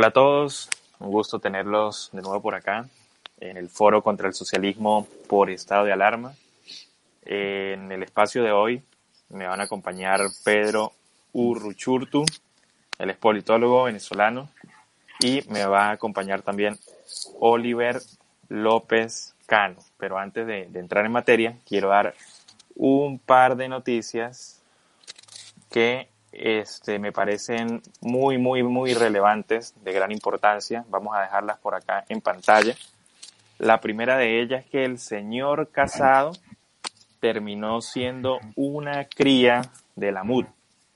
Hola a todos, un gusto tenerlos de nuevo por acá en el foro contra el socialismo por estado de alarma. En el espacio de hoy me van a acompañar Pedro Urruchurtu, el es politólogo venezolano, y me va a acompañar también Oliver López Cano. Pero antes de, de entrar en materia, quiero dar un par de noticias que este, me parecen muy, muy, muy relevantes, de gran importancia. Vamos a dejarlas por acá en pantalla. La primera de ellas es que el señor Casado terminó siendo una cría de la MUD,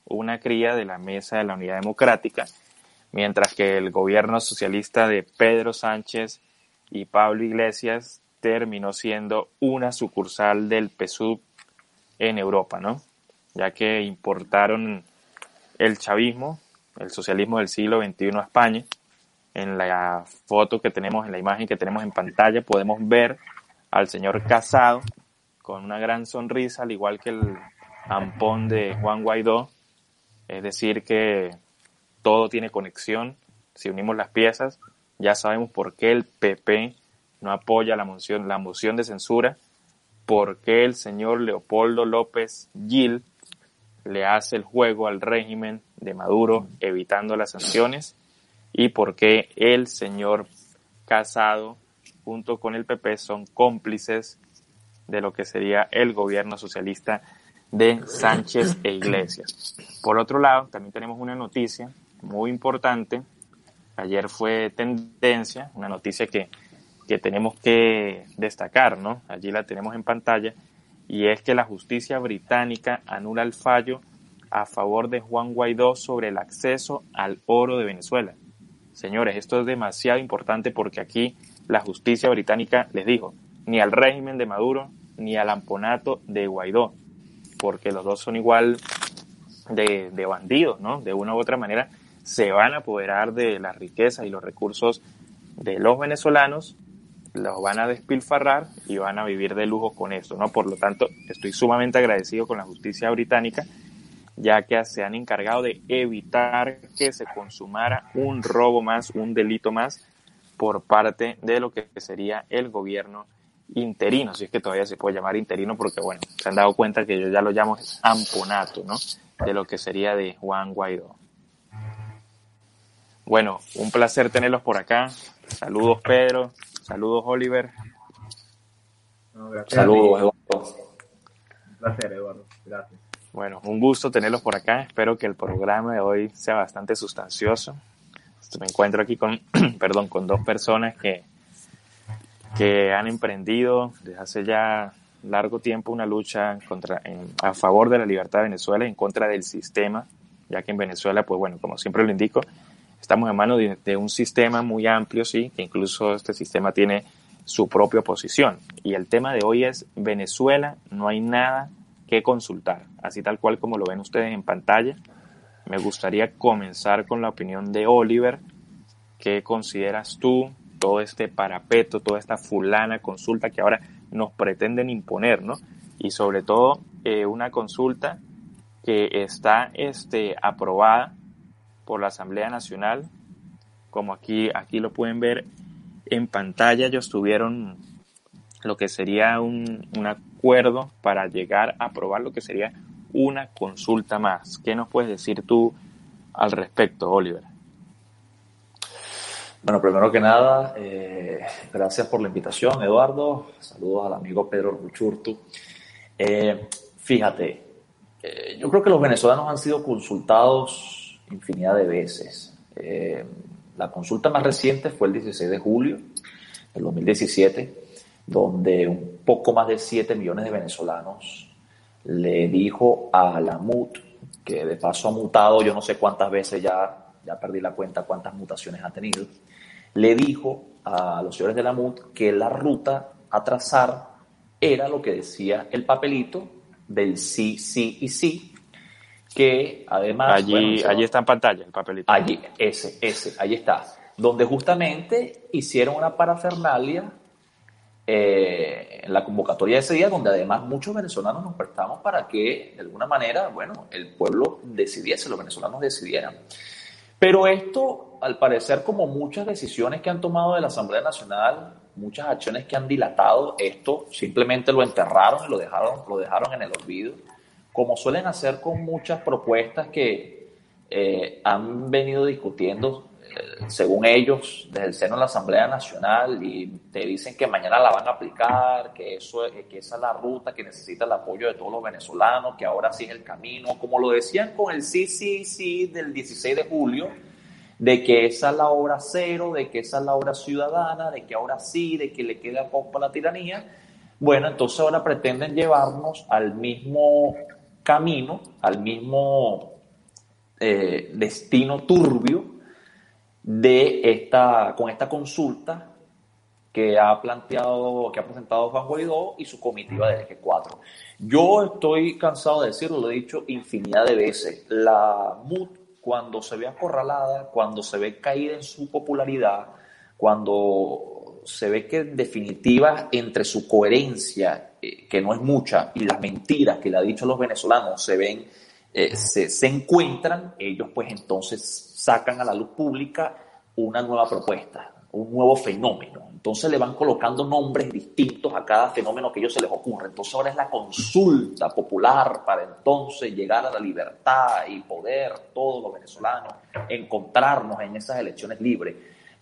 una cría de la Mesa de la Unidad Democrática, mientras que el gobierno socialista de Pedro Sánchez y Pablo Iglesias terminó siendo una sucursal del PSUV en Europa, ¿no? Ya que importaron el chavismo, el socialismo del siglo XXI a España. En la foto que tenemos, en la imagen que tenemos en pantalla, podemos ver al señor Casado con una gran sonrisa, al igual que el ampón de Juan Guaidó. Es decir, que todo tiene conexión. Si unimos las piezas, ya sabemos por qué el PP no apoya la moción, la moción de censura, por qué el señor Leopoldo López Gil le hace el juego al régimen de Maduro evitando las sanciones y por qué el señor Casado junto con el PP son cómplices de lo que sería el gobierno socialista de Sánchez e Iglesias. Por otro lado, también tenemos una noticia muy importante. Ayer fue tendencia, una noticia que, que tenemos que destacar, ¿no? Allí la tenemos en pantalla, y es que la justicia británica anula el fallo a favor de Juan Guaidó sobre el acceso al oro de Venezuela. Señores, esto es demasiado importante porque aquí la justicia británica les dijo, ni al régimen de Maduro ni al amponato de Guaidó, porque los dos son igual de, de bandidos, ¿no? De una u otra manera se van a apoderar de las riquezas y los recursos de los venezolanos los van a despilfarrar y van a vivir de lujo con esto, ¿no? Por lo tanto, estoy sumamente agradecido con la justicia británica, ya que se han encargado de evitar que se consumara un robo más, un delito más por parte de lo que sería el gobierno interino, si es que todavía se puede llamar interino, porque bueno, se han dado cuenta que yo ya lo llamo amponato, ¿no? De lo que sería de Juan Guaidó. Bueno, un placer tenerlos por acá. Saludos Pedro, Saludos, Oliver. Saludos, Eduardo. Un placer, Eduardo. Gracias. Bueno, un gusto tenerlos por acá. Espero que el programa de hoy sea bastante sustancioso. Me encuentro aquí con, perdón, con dos personas que, que han emprendido desde hace ya largo tiempo una lucha contra, en, a favor de la libertad de Venezuela y en contra del sistema, ya que en Venezuela, pues bueno, como siempre lo indico, estamos en manos de, un sistema muy amplio, sí, que incluso este sistema tiene su propia oposición. Y el tema de hoy es Venezuela, no hay nada que consultar, así tal cual como lo ven ustedes en pantalla. Me gustaría comenzar con la opinión de Oliver. ¿Qué consideras tú todo este parapeto, toda esta fulana consulta que ahora nos pretenden imponer, ¿no? Y sobre todo eh, una consulta que está este, aprobada por la Asamblea Nacional. Como aquí, aquí lo pueden ver en pantalla, ellos tuvieron lo que sería un, un acuerdo para llegar a aprobar lo que sería una consulta más. ¿Qué nos puedes decir tú al respecto, Oliver? Bueno, primero que nada, eh, gracias por la invitación, Eduardo. Saludos al amigo Pedro Ruchurtu. Eh, fíjate, eh, yo creo que los venezolanos han sido consultados infinidad de veces. Eh, la consulta más reciente fue el 16 de julio del 2017, donde un poco más de 7 millones de venezolanos le dijo a la MUT, que de paso ha mutado, yo no sé cuántas veces ya, ya perdí la cuenta cuántas mutaciones ha tenido, le dijo a los señores de la MUT que la ruta a trazar era lo que decía el papelito del sí, sí y sí, que además... Allí, allí está en pantalla el papelito. Allí, ese, ese, ahí está. Donde justamente hicieron una parafernalia eh, en la convocatoria de ese día, donde además muchos venezolanos nos prestamos para que, de alguna manera, bueno, el pueblo decidiese, los venezolanos decidieran. Pero esto, al parecer, como muchas decisiones que han tomado de la Asamblea Nacional, muchas acciones que han dilatado, esto simplemente lo enterraron y lo dejaron, lo dejaron en el olvido, como suelen hacer con muchas propuestas que eh, han venido discutiendo según ellos, desde el seno de la Asamblea Nacional y te dicen que mañana la van a aplicar, que, eso, que esa es la ruta que necesita el apoyo de todos los venezolanos, que ahora sí es el camino, como lo decían con el sí, sí, sí del 16 de julio, de que esa es la obra cero, de que esa es la obra ciudadana, de que ahora sí, de que le queda poco para la tiranía. Bueno, entonces ahora pretenden llevarnos al mismo camino, al mismo eh, destino turbio de esta, con esta consulta que ha planteado, que ha presentado Juan Guaidó y su comitiva del Eje 4. Yo estoy cansado de decirlo, lo he dicho infinidad de veces. La MUT, cuando se ve acorralada, cuando se ve caída en su popularidad, cuando se ve que en definitiva entre su coherencia, que no es mucha, y las mentiras que le ha dicho los venezolanos se ven, eh, se, se encuentran, ellos pues entonces sacan a la luz pública una nueva propuesta, un nuevo fenómeno. Entonces le van colocando nombres distintos a cada fenómeno que ellos se les ocurre. Entonces ahora es la consulta popular para entonces llegar a la libertad y poder todos los venezolanos encontrarnos en esas elecciones libres.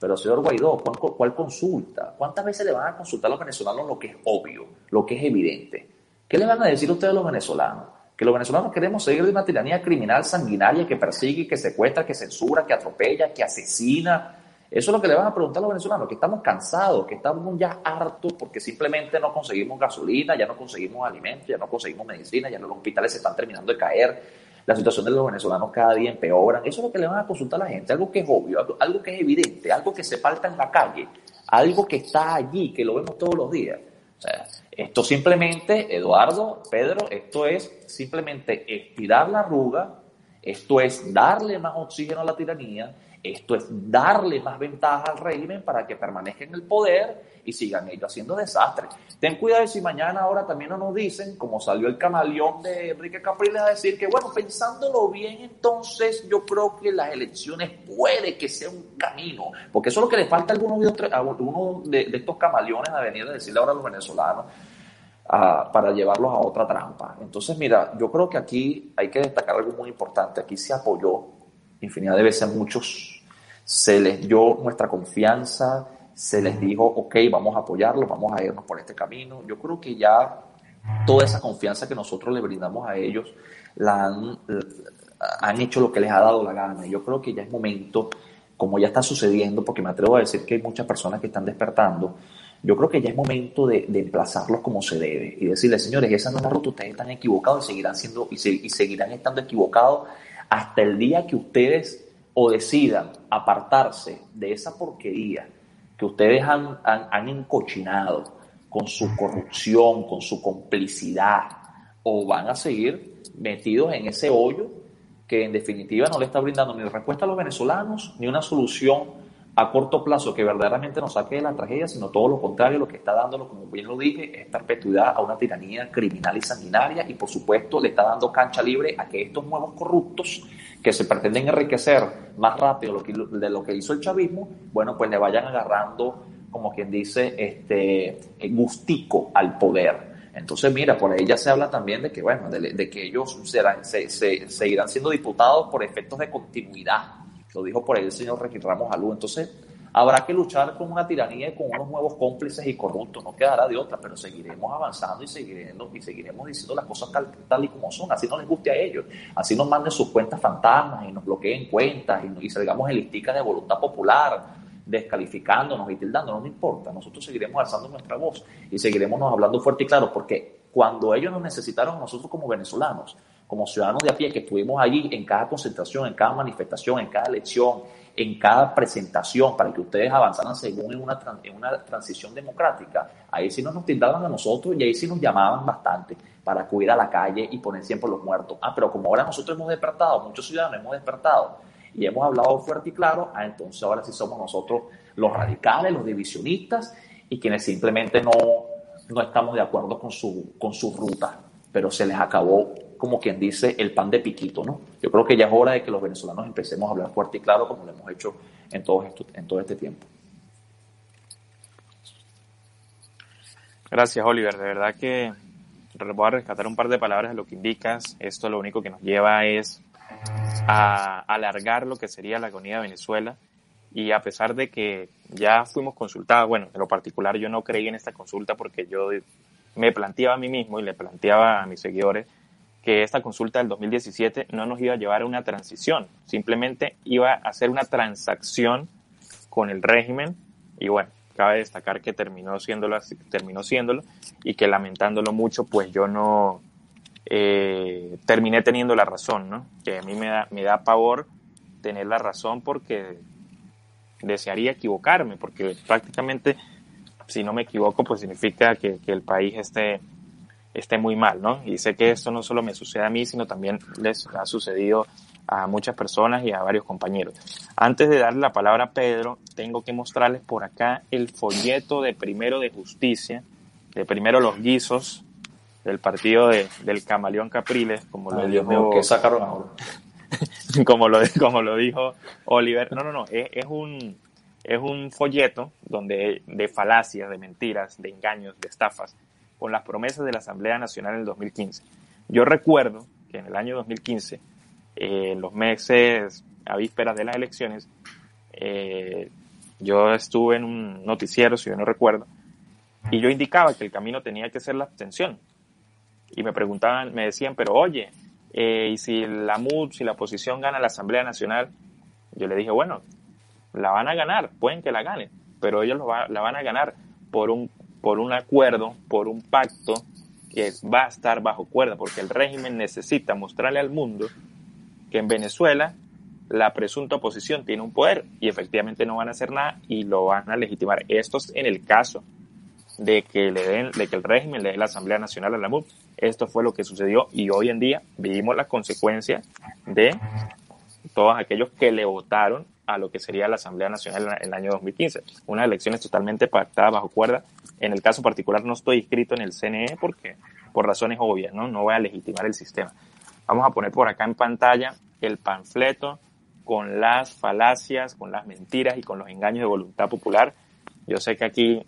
Pero señor Guaidó, ¿cuál, ¿cuál, consulta? ¿Cuántas veces le van a consultar a los venezolanos lo que es obvio, lo que es evidente? ¿Qué le van a decir ustedes a los venezolanos? que los venezolanos queremos seguir de una tiranía criminal sanguinaria que persigue, que secuestra, que censura, que atropella, que asesina. Eso es lo que le van a preguntar a los venezolanos, que estamos cansados, que estamos ya hartos porque simplemente no conseguimos gasolina, ya no conseguimos alimentos, ya no conseguimos medicina, ya los hospitales se están terminando de caer, la situación de los venezolanos cada día empeora. Eso es lo que le van a consultar a la gente, algo que es obvio, algo, algo que es evidente, algo que se falta en la calle, algo que está allí, que lo vemos todos los días. O sea, esto simplemente, Eduardo, Pedro, esto es simplemente estirar la arruga, esto es darle más oxígeno a la tiranía, esto es darle más ventaja al régimen para que permanezca en el poder y sigan ellos haciendo desastres. Ten cuidado si mañana ahora también no nos dicen, como salió el camaleón de Enrique Capriles a decir que, bueno, pensándolo bien, entonces yo creo que las elecciones puede que sea un camino, porque eso es lo que le falta a alguno de, de, estos camaleones a venir a decirle ahora a los venezolanos. para llevarlos a otra trampa. Entonces, mira, yo creo que aquí hay que destacar algo muy importante. Aquí se apoyó infinidad de veces muchos, se les dio nuestra confianza, se les dijo, ok, vamos a apoyarlo, vamos a irnos por este camino. Yo creo que ya toda esa confianza que nosotros le brindamos a ellos, han, han hecho lo que les ha dado la gana. Yo creo que ya es momento, como ya está sucediendo, porque me atrevo a decir que hay muchas personas que están despertando, yo creo que ya es momento de, de emplazarlos como se debe y decirles, señores, esa no es la ruta, ustedes están equivocados y seguirán siendo y seguirán estando equivocados hasta el día que ustedes o decidan apartarse de esa porquería que ustedes han, han, encochinado con su corrupción, con su complicidad, o van a seguir metidos en ese hoyo que en definitiva no le está brindando ni respuesta a los venezolanos, ni una solución a corto plazo que verdaderamente nos saque de la tragedia, sino todo lo contrario, lo que está dándolo, como bien lo dije, es perpetuidad a una tiranía criminal y sanguinaria y por supuesto le está dando cancha libre a que estos nuevos corruptos que se pretenden enriquecer más rápido de lo que hizo el chavismo, bueno, pues le vayan agarrando, como quien dice, este gustico al poder. Entonces, mira, por ahí ya se habla también de que, bueno, de, que ellos serán, se, se, seguirán siendo diputados por efectos de continuidad. Lo dijo por ahí el señor Requín Ramos Alú. Entonces, habrá que luchar con una tiranía y con unos nuevos cómplices y corruptos. No quedará de otra, pero seguiremos avanzando y seguiremos, y seguiremos diciendo las cosas tal, y como son. Así no les guste a ellos. Así nos manden sus cuentas fantasmas y nos bloqueen cuentas y, y salgamos en listicas de voluntad popular descalificándonos y tildándonos, no importa, nosotros seguiremos alzando nuestra voz y seguiremos nos hablando fuerte y claro, porque cuando ellos nos necesitaron nosotros como venezolanos, como ciudadanos de a pie que estuvimos allí en cada concentración, en cada manifestación, en cada elección, en cada presentación, para que ustedes avanzaran según en una, en una transición democrática, ahí sí nos, tildaban a nosotros y ahí sí nos llamaban bastante para acudir a la calle y poner siempre los muertos. Ah, pero como ahora nosotros hemos despertado, muchos ciudadanos hemos despertado y hemos hablado fuerte y claro, ah, entonces ahora sí somos nosotros los radicales, los divisionistas y quienes simplemente no, no estamos de acuerdo con su, con su ruta, pero se les acabó como quien dice el pan de piquito, ¿no? Yo creo que ya es hora de que los venezolanos empecemos a hablar fuerte y claro como lo hemos hecho en todo, esto, en todo este tiempo. Gracias, Oliver. De verdad que voy a rescatar un par de palabras de lo que indicas. Esto lo único que nos lleva es a alargar lo que sería la agonía de Venezuela. Y a pesar de que ya fuimos consultados, bueno, en lo particular yo no creí en esta consulta porque yo me planteaba a mí mismo y le planteaba a mis seguidores que esta consulta del 2017 no nos iba a llevar a una transición, simplemente iba a hacer una transacción con el régimen y bueno, cabe destacar que terminó siéndolo, terminó siéndolo y que lamentándolo mucho, pues yo no eh, terminé teniendo la razón, ¿no? Que a mí me da, me da pavor tener la razón porque desearía equivocarme, porque prácticamente, si no me equivoco, pues significa que, que el país esté esté muy mal, ¿no? Y sé que esto no solo me sucede a mí, sino también les ha sucedido a muchas personas y a varios compañeros. Antes de darle la palabra a Pedro, tengo que mostrarles por acá el folleto de Primero de Justicia, de Primero los Guisos, del partido de, del Camaleón Capriles, como lo dijo... que sacaron ahora. como, lo, como lo dijo Oliver. No, no, no, es, es un, es un folleto donde de falacias, de mentiras, de engaños, de estafas, con las promesas de la Asamblea Nacional en el 2015. Yo recuerdo que en el año 2015, eh, en los meses a vísperas de las elecciones, eh, yo estuve en un noticiero, si yo no recuerdo, y yo indicaba que el camino tenía que ser la abstención. Y me preguntaban, me decían, pero oye, eh, ¿y si la MUD, si la oposición gana la Asamblea Nacional? Yo le dije, bueno, la van a ganar, pueden que la ganen, pero ellos la van a ganar por un por un acuerdo, por un pacto que va a estar bajo cuerda, porque el régimen necesita mostrarle al mundo que en Venezuela la presunta oposición tiene un poder y efectivamente no van a hacer nada y lo van a legitimar. Esto es en el caso de que le den, de que el régimen le dé la Asamblea Nacional a la MUP. Esto fue lo que sucedió y hoy en día vivimos las consecuencias de todos aquellos que le votaron a lo que sería la Asamblea Nacional en el año 2015. Unas elecciones totalmente pactadas bajo cuerda. En el caso particular no estoy inscrito en el CNE porque, por razones obvias, ¿no? No voy a legitimar el sistema. Vamos a poner por acá en pantalla el panfleto con las falacias, con las mentiras y con los engaños de voluntad popular. Yo sé que aquí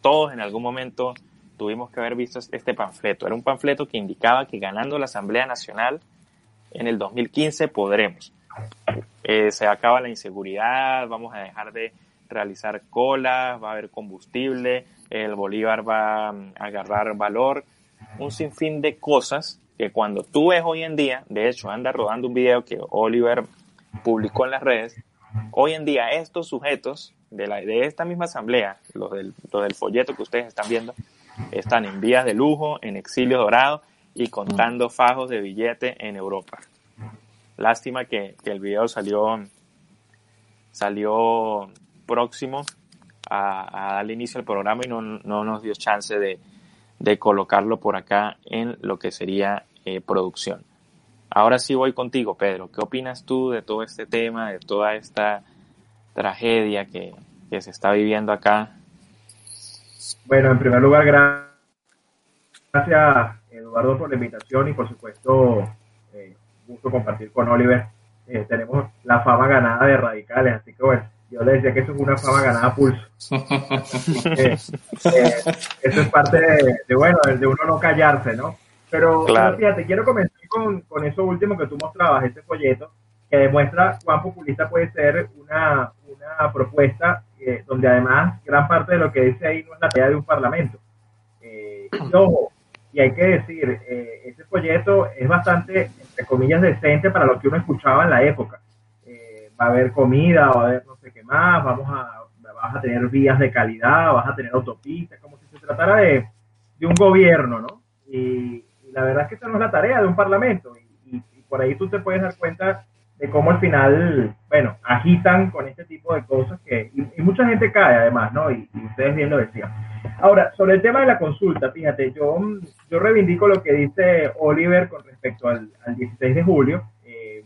todos en algún momento tuvimos que haber visto este panfleto. Era un panfleto que indicaba que ganando la Asamblea Nacional en el 2015 podremos. Eh, se acaba la inseguridad, vamos a dejar de realizar colas, va a haber combustible, el Bolívar va a agarrar valor, un sinfín de cosas que cuando tú ves hoy en día, de hecho anda rodando un video que Oliver publicó en las redes, hoy en día estos sujetos de, la, de esta misma asamblea, los del, los del folleto que ustedes están viendo, están en vías de lujo, en exilio dorado y contando fajos de billete en Europa. Lástima que, el video salió, salió próximo a, darle inicio al programa y no, nos dio chance de, colocarlo por acá en lo que sería eh, producción. Ahora sí voy contigo, Pedro. ¿Qué opinas tú de todo este tema, de toda esta tragedia que, se está viviendo acá? Bueno, en primer lugar, gracias Eduardo por la invitación y por supuesto gusto compartir con Oliver. Eh, tenemos la fama ganada de radicales, así que bueno, yo le decía que eso es una fama ganada a pulso. Eh, eso es parte de, bueno, de uno no callarse, ¿no? Pero, fíjate, quiero comenzar con, con, eso último que tú mostrabas, ese folleto, que demuestra cuán populista puede ser una, una propuesta eh, donde además gran parte de lo que dice ahí no es la tarea de un parlamento. Eh, y hay que decir, eh, ese folleto es bastante, entre comillas, decente para lo que uno escuchaba en la época. Eh, va a haber comida, va a haber no sé qué más, vamos a, vas a tener vías de calidad, vas a tener autopistas, como si se tratara de, de un gobierno, ¿no? Y, la verdad es que esa no es la tarea de un parlamento. Y, y, por ahí tú te puedes dar cuenta de cómo al final, bueno, agitan con este tipo de cosas que, y, mucha gente cae además, ¿no? Y, ustedes bien lo decían. Ahora, sobre el tema de la consulta, fíjate, yo, yo reivindico lo que dice Oliver con respecto al, 16 de julio. Eh,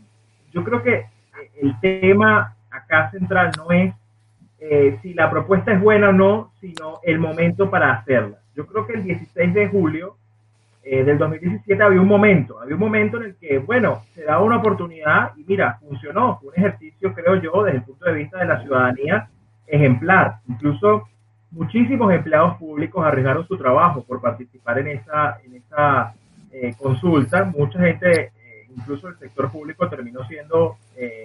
yo creo que el tema acá central no es eh, si la propuesta es buena o no, sino el momento para hacerla. Yo creo que el 16 de julio eh, del 2017 había un momento, había un momento en el que, bueno, se daba una oportunidad y mira, funcionó, fue un ejercicio, creo yo, desde el punto de vista de la ciudadanía ejemplar. Incluso muchísimos empleados públicos arriesgaron su trabajo por participar en esa, eh, consulta. Mucha gente, eh, incluso el sector público, terminó siendo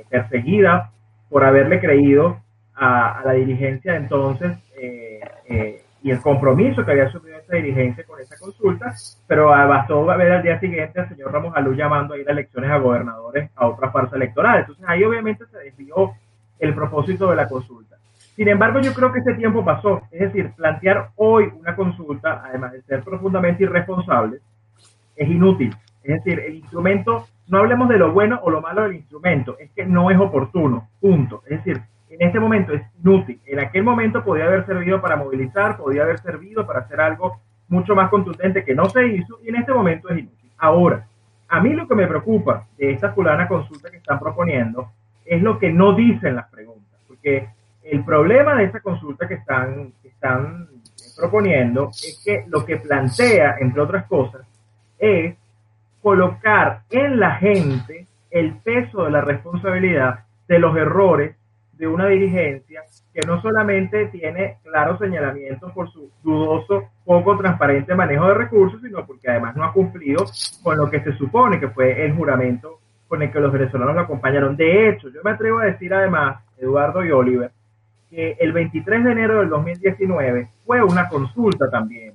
perseguida por haberle creído a, la dirigencia entonces y el compromiso que había asumido esa dirigencia con esa consulta, pero bastó ver al día siguiente al señor Ramos Alú llamando a ir a elecciones a gobernadores a otra farsa electoral. Entonces ahí obviamente se desvió el propósito de la consulta. Sin embargo, yo creo que ese tiempo pasó. Es decir, plantear hoy una consulta, además de ser profundamente irresponsable, es inútil. Es decir, el instrumento, no hablemos de lo bueno o lo malo del instrumento, es que no es oportuno, punto. Es decir, en este momento es inútil. En aquel momento podía haber servido para movilizar, podía haber servido para hacer algo mucho más contundente que no se hizo y en este momento es inútil. Ahora, a mí lo que me preocupa de esta fulana consulta que están proponiendo es lo que no dicen las preguntas, porque el problema de esta consulta que están, que están proponiendo es que lo que plantea, entre otras cosas, es colocar en la gente el peso de la responsabilidad de los errores de una dirigencia que no solamente tiene claros señalamientos por su dudoso, poco transparente manejo de recursos, sino porque además no ha cumplido con lo que se supone que fue el juramento con el que los venezolanos lo acompañaron. De hecho, yo me atrevo a decir además, Eduardo y Oliver, que el 23 de enero del 2019 fue una consulta también,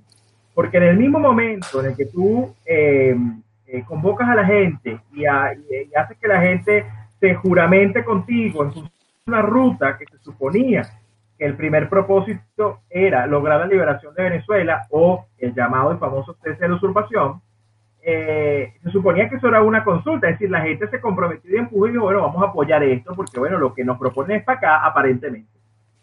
porque en el mismo momento en el que tú eh, eh, convocas a la gente y, haces que la gente se juramente contigo en una ruta que se suponía que el primer propósito era lograr la liberación de Venezuela o el llamado y famoso cese de la usurpación, eh, se suponía que eso era una consulta, es decir, la gente se comprometió y empujó y dijo, bueno, vamos a apoyar esto porque, bueno, lo que nos propone es para acá, aparentemente.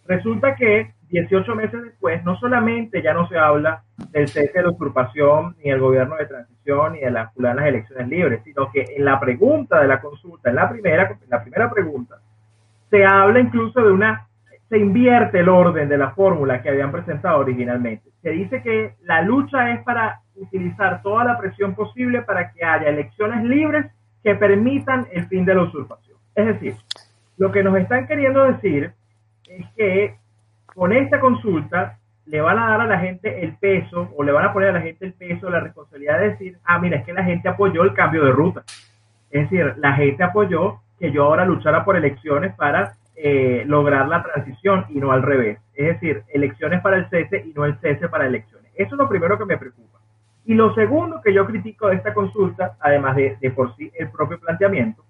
Resulta que 18 meses después, no solamente ya no se habla del cese de la usurpación, ni el gobierno de transición, ni de las fulanas elecciones libres, sino que en la pregunta de la consulta, en la primera, la primera pregunta, se habla incluso de una, se invierte el orden de la fórmula que habían presentado originalmente. Se dice que la lucha es para utilizar toda la presión posible para que haya elecciones libres que permitan el fin de la usurpación. Es decir, lo que nos están queriendo decir es que con esta consulta le van a dar a la gente el peso o le van a poner a la gente el peso, la responsabilidad de decir, ah, mira, es que la gente apoyó el cambio de ruta. Es decir, la gente apoyó que yo ahora luchara por elecciones para eh, lograr la transición y no al revés. Es decir, elecciones para el cese y no el cese para elecciones. Eso es lo primero que me preocupa. Y lo segundo que yo critico de esta consulta, además de, por sí el propio planteamiento,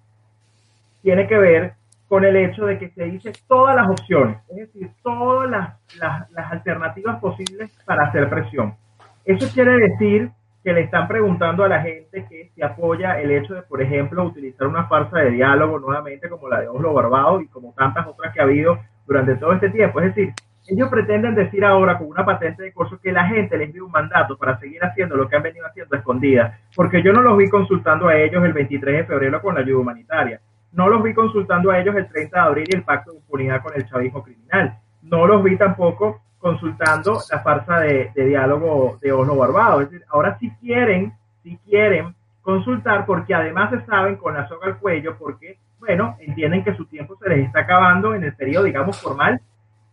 tiene que ver con el hecho de que se dice todas las opciones, es decir, todas las, alternativas posibles para hacer presión. Eso quiere decir que le están preguntando a la gente que se apoya el hecho de, por ejemplo, utilizar una farsa de diálogo nuevamente como la de Oslo Barbado y como tantas otras que ha habido durante todo este tiempo. Es decir, ellos pretenden decir ahora con una patente de curso que la gente les dio un mandato para seguir haciendo lo que han venido haciendo escondida, porque yo no los vi consultando a ellos el 23 de febrero con la ayuda humanitaria, no los vi consultando a ellos el 30 de abril y el pacto de impunidad con el chavismo criminal, no los vi tampoco consultando la farsa de, diálogo de Oslo Barbado. Es decir, ahora sí quieren, sí quieren consultar porque además se saben con la soga al cuello porque, bueno, entienden que su tiempo se les está acabando en el periodo, digamos, formal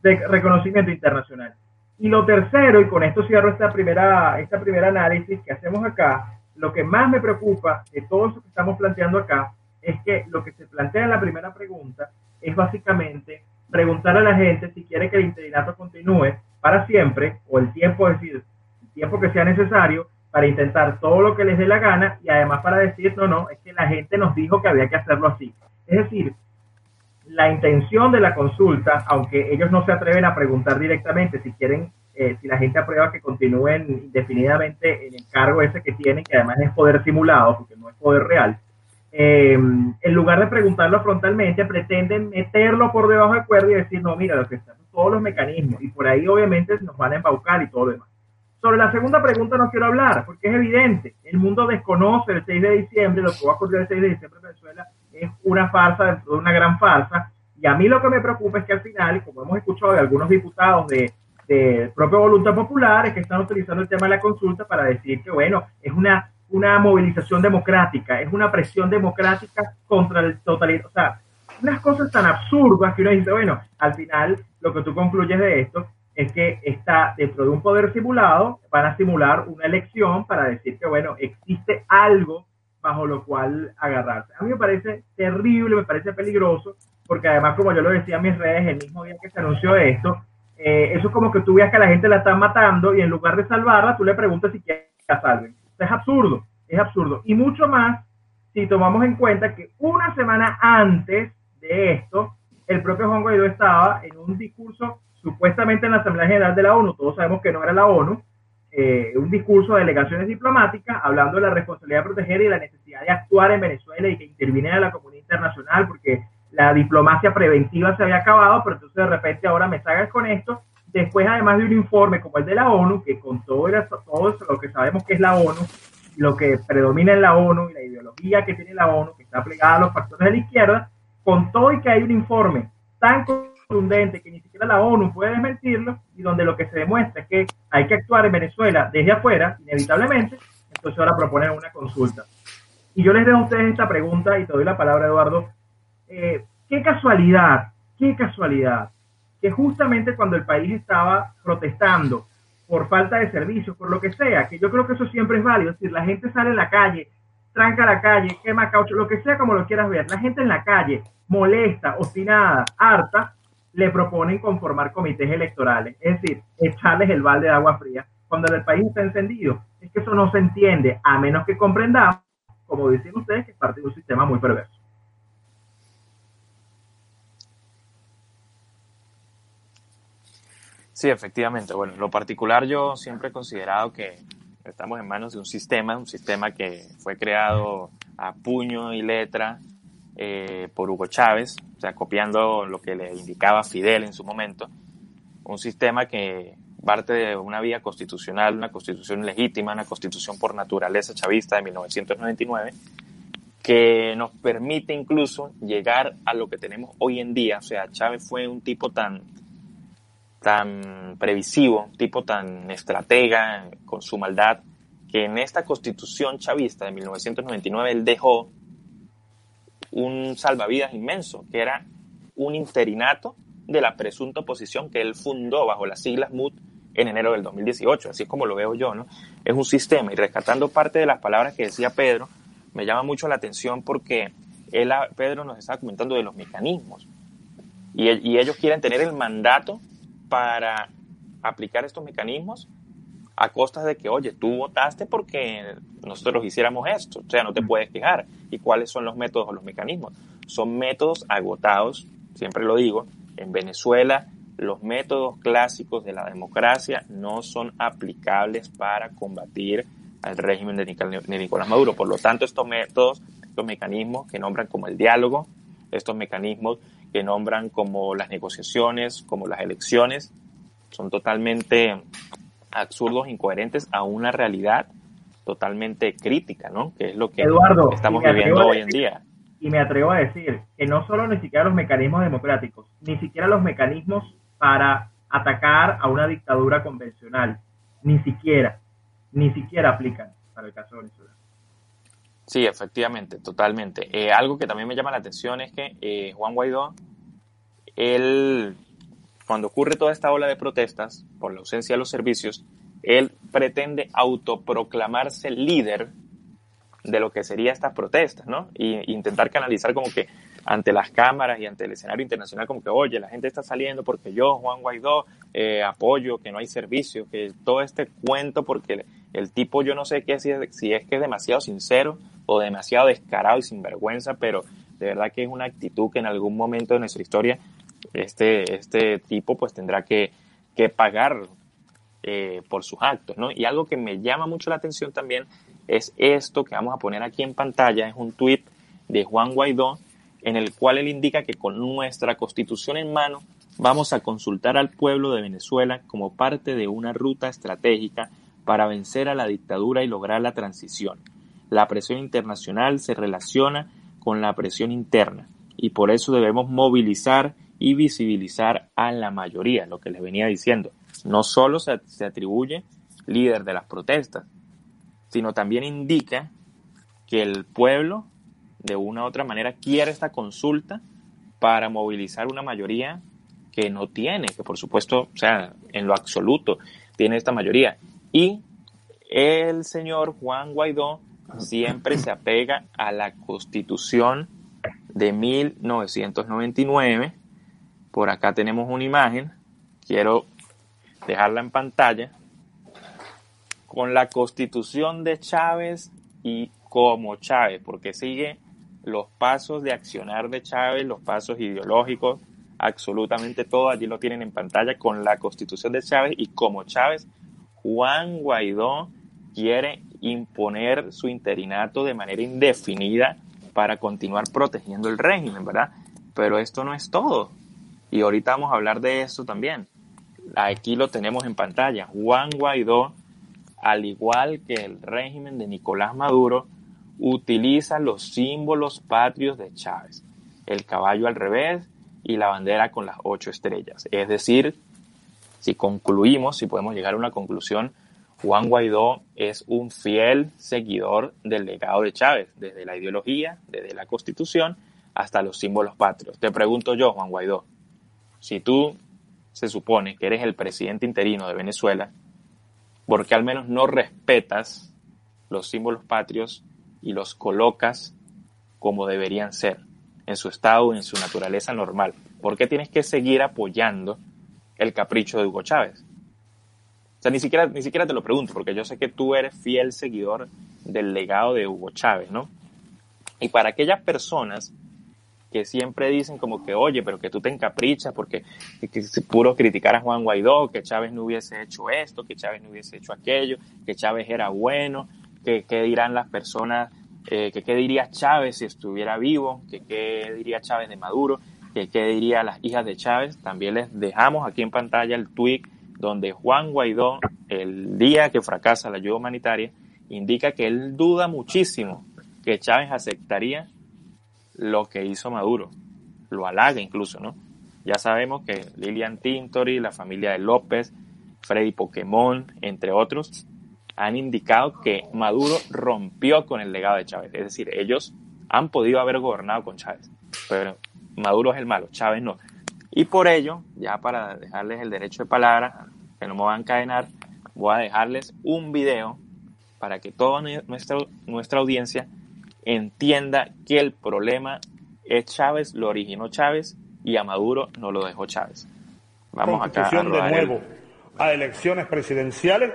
de reconocimiento internacional. Y lo tercero, y con esto cierro esta primera, esta primera análisis que hacemos acá, lo que más me preocupa de todo eso que estamos planteando acá es que lo que se plantea en la primera pregunta es básicamente preguntar a la gente si quiere que el interinato continúe para siempre o el tiempo, es decir, el tiempo que sea necesario para intentar todo lo que les dé la gana y además para decir, no, no, es que la gente nos dijo que había que hacerlo así. Es decir, la intención de la consulta, aunque ellos no se atreven a preguntar directamente si quieren, eh, si la gente aprueba que continúen indefinidamente en el cargo ese que tienen, que además es poder simulado, porque no es poder real, eh, en lugar de preguntarlo frontalmente, pretenden meterlo por debajo del cuerda y decir, no, mira, lo que están todos los mecanismos, y por ahí obviamente nos van a embaucar y todo lo demás. Sobre la segunda pregunta no quiero hablar, porque es evidente, el mundo desconoce el 6 de diciembre, lo que va a ocurrir el 6 de diciembre en Venezuela es una farsa una gran farsa, y a mí lo que me preocupa es que al final, como hemos escuchado de algunos diputados de de propia voluntad popular es que están utilizando el tema de la consulta para decir que, bueno, es una, una movilización democrática, es una presión democrática contra el totalitarismo. O sea, unas cosas tan absurdas que uno dice, bueno, al final lo que tú concluyes de esto es que está dentro de un poder simulado, van a simular una elección para decir que, bueno, existe algo bajo lo cual agarrarse. A mí me parece terrible, me parece peligroso, porque además, como yo lo decía en mis redes el mismo día que se anunció esto, eh, eso es como que tú veas que la gente la está matando y en lugar de salvarla, tú le preguntas si quiere que la salven. Es absurdo, es absurdo. Y mucho más si tomamos en cuenta que una semana antes de esto, el propio Juan Guaidó estaba en un discurso supuestamente en la Asamblea General de la ONU, todos sabemos que no era la ONU, eh, un discurso de delegaciones diplomáticas hablando de la responsabilidad de proteger y la necesidad de actuar en Venezuela y que interviniera la comunidad internacional porque la diplomacia preventiva se había acabado, pero entonces de repente ahora me salgas con esto, después además de un informe como el de la ONU, que con todo, todo lo que sabemos que es la ONU, lo que predomina en la ONU y la ideología que tiene la ONU, que está aplicada a los factores de la izquierda, con todo y que hay un informe tan contundente que ni siquiera la ONU puede desmentirlo y donde lo que se demuestra es que hay que actuar en Venezuela desde afuera, inevitablemente, entonces ahora proponen una consulta. Y yo les dejo a ustedes esta pregunta y te doy la palabra, Eduardo. Eh, qué casualidad, qué casualidad, que justamente cuando el país estaba protestando por falta de servicios, por lo que sea, que yo creo que eso siempre es válido, es decir, la gente sale en la calle, tranca la calle, quema caucho, lo que sea como lo quieras ver, la gente en la calle, molesta, obstinada, harta, le proponen conformar comités electorales, es decir, echarles el balde de agua fría cuando el país está encendido. Es que eso no se entiende, a menos que comprendamos, como dicen ustedes, que es parte de un sistema muy perverso. Sí, efectivamente. Bueno, en lo particular yo siempre he considerado que estamos en manos de un sistema, un sistema que fue creado a puño y letra eh, por Hugo Chávez, o sea, copiando lo que le indicaba Fidel en su momento, un sistema que parte de una vía constitucional, una constitución legítima, una constitución por naturaleza chavista de 1999, que nos permite incluso llegar a lo que tenemos hoy en día. O sea, Chávez fue un tipo tan, tan previsivo, tipo tan estratega con su maldad, que en esta constitución chavista de 1999 él dejó un salvavidas inmenso, que era un interinato de la presunta oposición que él fundó bajo las siglas MUD en enero del 2018, así es como lo veo yo, ¿no? Es un sistema. Y rescatando parte de las palabras que decía Pedro, me llama mucho la atención porque él, Pedro nos estaba comentando de los mecanismos. Y ellos quieren tener el mandato para aplicar estos mecanismos a costa de que, oye, tú votaste porque nosotros hiciéramos esto, o sea, no te puedes quejar. ¿Y cuáles son los métodos o los mecanismos? Son métodos agotados, siempre lo digo, en Venezuela los métodos clásicos de la democracia no son aplicables para combatir al régimen de Nicolás Maduro. Por lo tanto, estos métodos, estos mecanismos que nombran como el diálogo, estos mecanismos que nombran como las negociaciones, como las elecciones, son totalmente absurdos, incoherentes a una realidad totalmente crítica, ¿no? Que es lo que estamos viviendo hoy en día. Y me atrevo a decir que no solo ni siquiera los mecanismos democráticos, ni siquiera los mecanismos para atacar a una dictadura convencional, ni siquiera, ni siquiera aplican para el caso de Venezuela. Sí, efectivamente, totalmente. Eh, algo que también me llama la atención es que eh, Juan Guaidó, él cuando ocurre toda esta ola de protestas por la ausencia de los servicios, él pretende autoproclamarse líder de lo que sería estas protestas, ¿no? Y intentar canalizar como que ante las cámaras y ante el escenario internacional como que, oye, la gente está saliendo porque yo, Juan Guaidó, eh, apoyo que no hay servicios, que todo este cuento porque el, tipo yo no sé qué si es, que es demasiado sincero o demasiado descarado y sinvergüenza, pero de verdad que es una actitud que en algún momento de nuestra historia este, este tipo pues tendrá que, pagar eh, por sus actos, ¿no? Y algo que me llama mucho la atención también es esto que vamos a poner aquí en pantalla, es un tuit de Juan Guaidó en el cual él indica que con nuestra constitución en mano vamos a consultar al pueblo de Venezuela como parte de una ruta estratégica para vencer a la dictadura y lograr la transición. La presión internacional se relaciona con la presión interna y por eso debemos movilizar y visibilizar a la mayoría, lo que les venía diciendo. no solo se, atribuye líder de las protestas, sino también indica que el pueblo de una u otra manera quiere esta consulta para movilizar una mayoría que no tiene, que por supuesto, o sea, en lo absoluto tiene esta mayoría. Y el señor Juan Guaidó siempre se apega a la constitución de 1999. Por acá tenemos una imagen, quiero dejarla en pantalla, con la constitución de Chávez y como Chávez, porque sigue los pasos de accionar de Chávez, los pasos ideológicos, absolutamente todo, allí lo tienen en pantalla con la constitución de Chávez y como Chávez, Juan Guaidó quiere imponer su interinato de manera indefinida para continuar protegiendo el régimen, ¿verdad? Pero esto no es todo. Y ahorita vamos a hablar de esto también. Aquí lo tenemos en pantalla. Juan Guaidó, al igual que el régimen de Nicolás Maduro, utiliza los símbolos patrios de Chávez. El caballo al revés y la bandera con las ocho estrellas. Es decir, si concluimos, si podemos llegar a una conclusión, Juan Guaidó es un fiel seguidor del legado de Chávez, desde la ideología, desde la constitución, hasta los símbolos patrios. Te pregunto yo, Juan Guaidó, si tú se supone que eres el presidente interino de Venezuela, ¿por qué al menos no respetas los símbolos patrios y los colocas como deberían ser, en su estado, en su naturaleza normal? ¿Por qué tienes que seguir apoyando el capricho de Hugo Chávez? O sea, ni siquiera, ni siquiera te lo pregunto, porque yo sé que tú eres fiel seguidor del legado de Hugo Chávez, ¿no? Y para aquellas personas que siempre dicen como que, oye, pero que tú te encaprichas porque que, puro criticar a Juan Guaidó, que Chávez no hubiese hecho esto, que Chávez no hubiese hecho aquello, que Chávez era bueno, que qué dirán las personas, eh, que qué diría Chávez si estuviera vivo, que qué diría Chávez de Maduro, que qué diría las hijas de Chávez. También les dejamos aquí en pantalla el tweet donde Juan Guaidó, el día que fracasa la ayuda humanitaria, indica que él duda muchísimo que Chávez aceptaría lo que hizo Maduro. Lo halaga incluso, ¿no? Ya sabemos que Lilian Tintori, la familia de López, Freddy Pokémon, entre otros, han indicado que Maduro rompió con el legado de Chávez. Es decir, ellos han podido haber gobernado con Chávez, pero Maduro es el malo, Chávez no. Y por ello, ya para dejarles el derecho de palabra, que no me van a encadenar, voy a dejarles un video para que toda nuestra, nuestra audiencia entienda que el problema es Chávez, lo originó Chávez y a Maduro no lo dejó Chávez. Vamos acá a de nuevo a elecciones presidenciales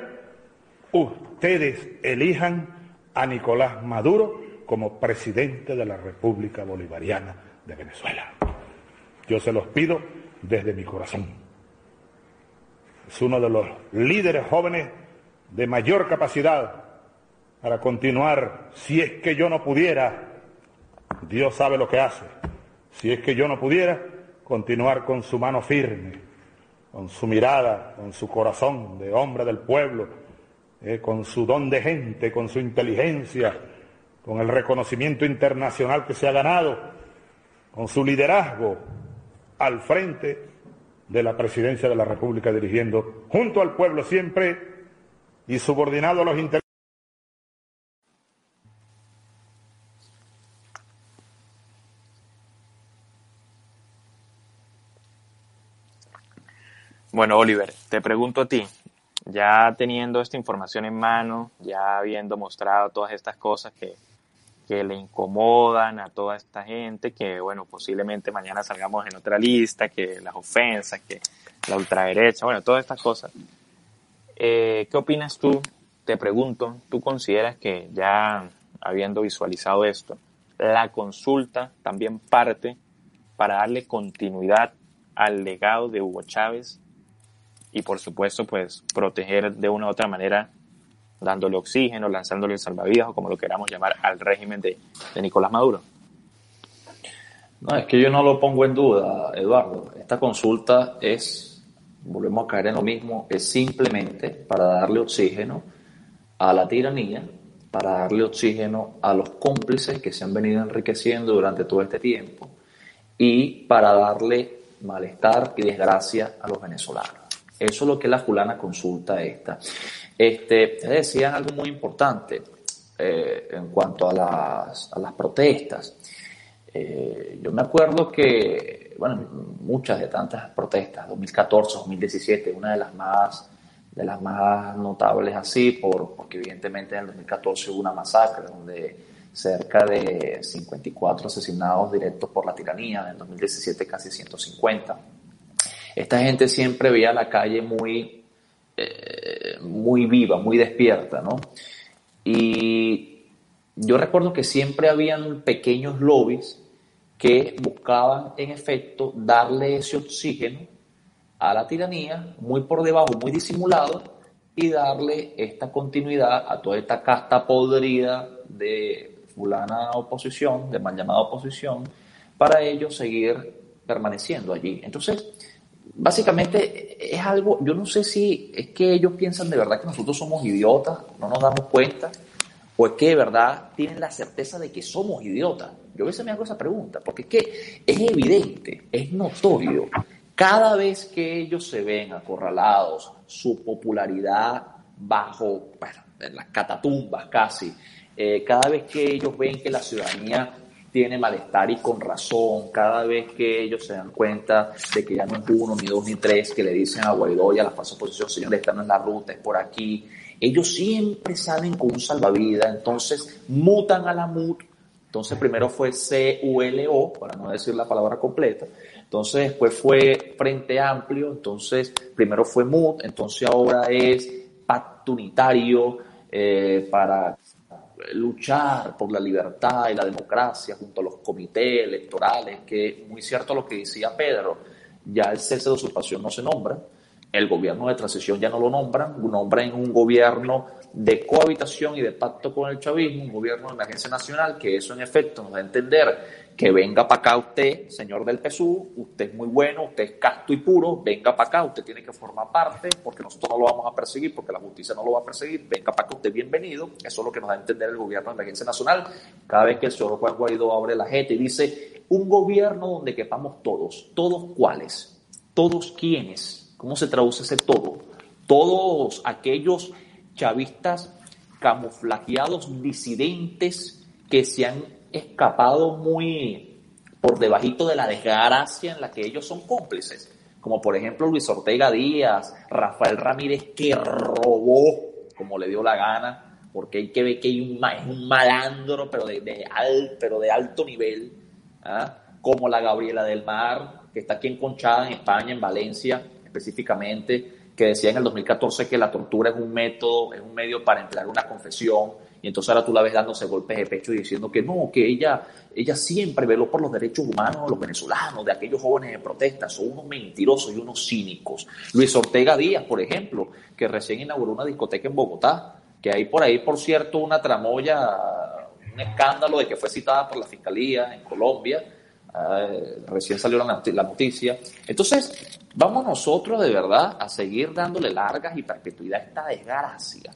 ustedes elijan a Nicolás Maduro como presidente de la República Bolivariana de Venezuela. Yo se los pido desde mi corazón. Es uno de los líderes jóvenes de mayor capacidad para continuar. Si es que yo no pudiera, Dios sabe lo que hace. Si es que yo no pudiera, continuar con su mano firme, con su mirada, con su corazón de hombre del pueblo, eh, con su don de gente, con su inteligencia, con el reconocimiento internacional que se ha ganado, con su liderazgo al frente de la presidencia de la República dirigiendo junto al pueblo siempre y subordinado a los intereses. Bueno, Oliver, te pregunto a ti, ya teniendo esta información en mano, ya habiendo mostrado todas estas cosas que, que le incomodan a toda esta gente, que bueno, posiblemente mañana salgamos en otra lista, que las ofensas, que la ultraderecha, bueno, todas estas cosas. Eh, ¿Qué opinas tú? Te pregunto, ¿tú consideras que ya habiendo visualizado esto, la consulta también parte para darle continuidad al legado de Hugo Chávez y por supuesto pues proteger de una u otra manera dándole oxígeno, lanzándole el salvavidas o como lo queramos llamar al régimen de, Nicolás Maduro. No, es que yo no lo pongo en duda, Eduardo. Esta consulta es, volvemos a caer en lo mismo, es simplemente para darle oxígeno a la tiranía, para darle oxígeno a los cómplices que se han venido enriqueciendo durante todo este tiempo y para darle malestar y desgracia a los venezolanos. Eso es lo que la fulana consulta esta. Este, decían algo muy importante eh, en cuanto a las, a las protestas. Eh, yo me acuerdo que, bueno, muchas de tantas protestas, 2014, 2017, una de las más, de las más notables así, por, porque evidentemente en el 2014 hubo una masacre donde cerca de 54 asesinados directos por la tiranía, en el 2017 casi 150. Esta gente siempre veía la calle muy, eh, muy viva, muy despierta, ¿no? Y yo recuerdo que siempre habían pequeños lobbies que buscaban en efecto darle ese oxígeno a la tiranía, muy por debajo, muy disimulado, y darle esta continuidad a toda esta casta podrida de fulana oposición, de mal llamada oposición, para ellos seguir permaneciendo allí. Entonces, básicamente es algo, yo no sé si es que ellos piensan de verdad que nosotros somos idiotas, no nos damos cuenta, o es que de verdad tienen la certeza de que somos idiotas. Yo a veces me hago esa pregunta, porque es que es evidente, es notorio, cada vez que ellos se ven acorralados, su popularidad bajo, en las catatumbas casi, eh, cada vez que ellos ven que la ciudadanía tiene malestar y con razón, cada vez que ellos se dan cuenta de que ya no es uno, ni dos, ni tres, que le dicen a Guaidó y a la falsa oposición, señores, esta es la ruta, es por aquí, ellos siempre salen con un salvavidas, entonces mutan a la MUT, entonces primero fue CULO, para no decir la palabra completa, entonces después fue Frente Amplio, entonces primero fue MUT, entonces ahora es Pacto Unitario eh, para luchar por la libertad y la democracia junto a los comités electorales, que muy cierto lo que decía Pedro, ya el cese de usurpación no se nombra, el gobierno de transición ya no lo nombran, nombran un gobierno de cohabitación y de pacto con el chavismo, un gobierno de emergencia nacional, que eso en efecto nos da a entender que venga para acá usted, señor del PSU, usted es muy bueno, usted es casto y puro, venga para acá, usted tiene que formar parte, porque nosotros no lo vamos a perseguir, porque la justicia no lo va a perseguir, venga para acá usted bienvenido, eso es lo que nos da a entender el gobierno de emergencia nacional, cada vez que el señor Juan Guaidó abre la gente y dice, un gobierno donde quepamos todos, todos cuáles, todos quiénes, ¿cómo se traduce ese todo? Todos aquellos chavistas camuflajeados, disidentes, que se han escapado muy por debajito de la desgracia en la que ellos son cómplices, como por ejemplo Luis Ortega Díaz, Rafael Ramírez que robó como le dio la gana, porque hay que ver que es un malandro, pero de, de, pero de alto nivel, ¿ah? como la Gabriela del Mar, que está aquí enconchada en España, en Valencia específicamente, que decía en el 2014 que la tortura es un método, es un medio para emplear una confesión, y entonces ahora tú la ves dándose golpes de pecho y diciendo que no, que ella, ella siempre veló por los derechos humanos de los venezolanos, de aquellos jóvenes de protesta, son unos mentirosos y unos cínicos. Luis Ortega Díaz, por ejemplo, que recién inauguró una discoteca en Bogotá, que hay por ahí, por cierto, una tramoya, un escándalo de que fue citada por la Fiscalía en Colombia, eh, recién salió la, noticia. Entonces, vamos nosotros de verdad a seguir dándole largas y perpetuidad a esta desgracia.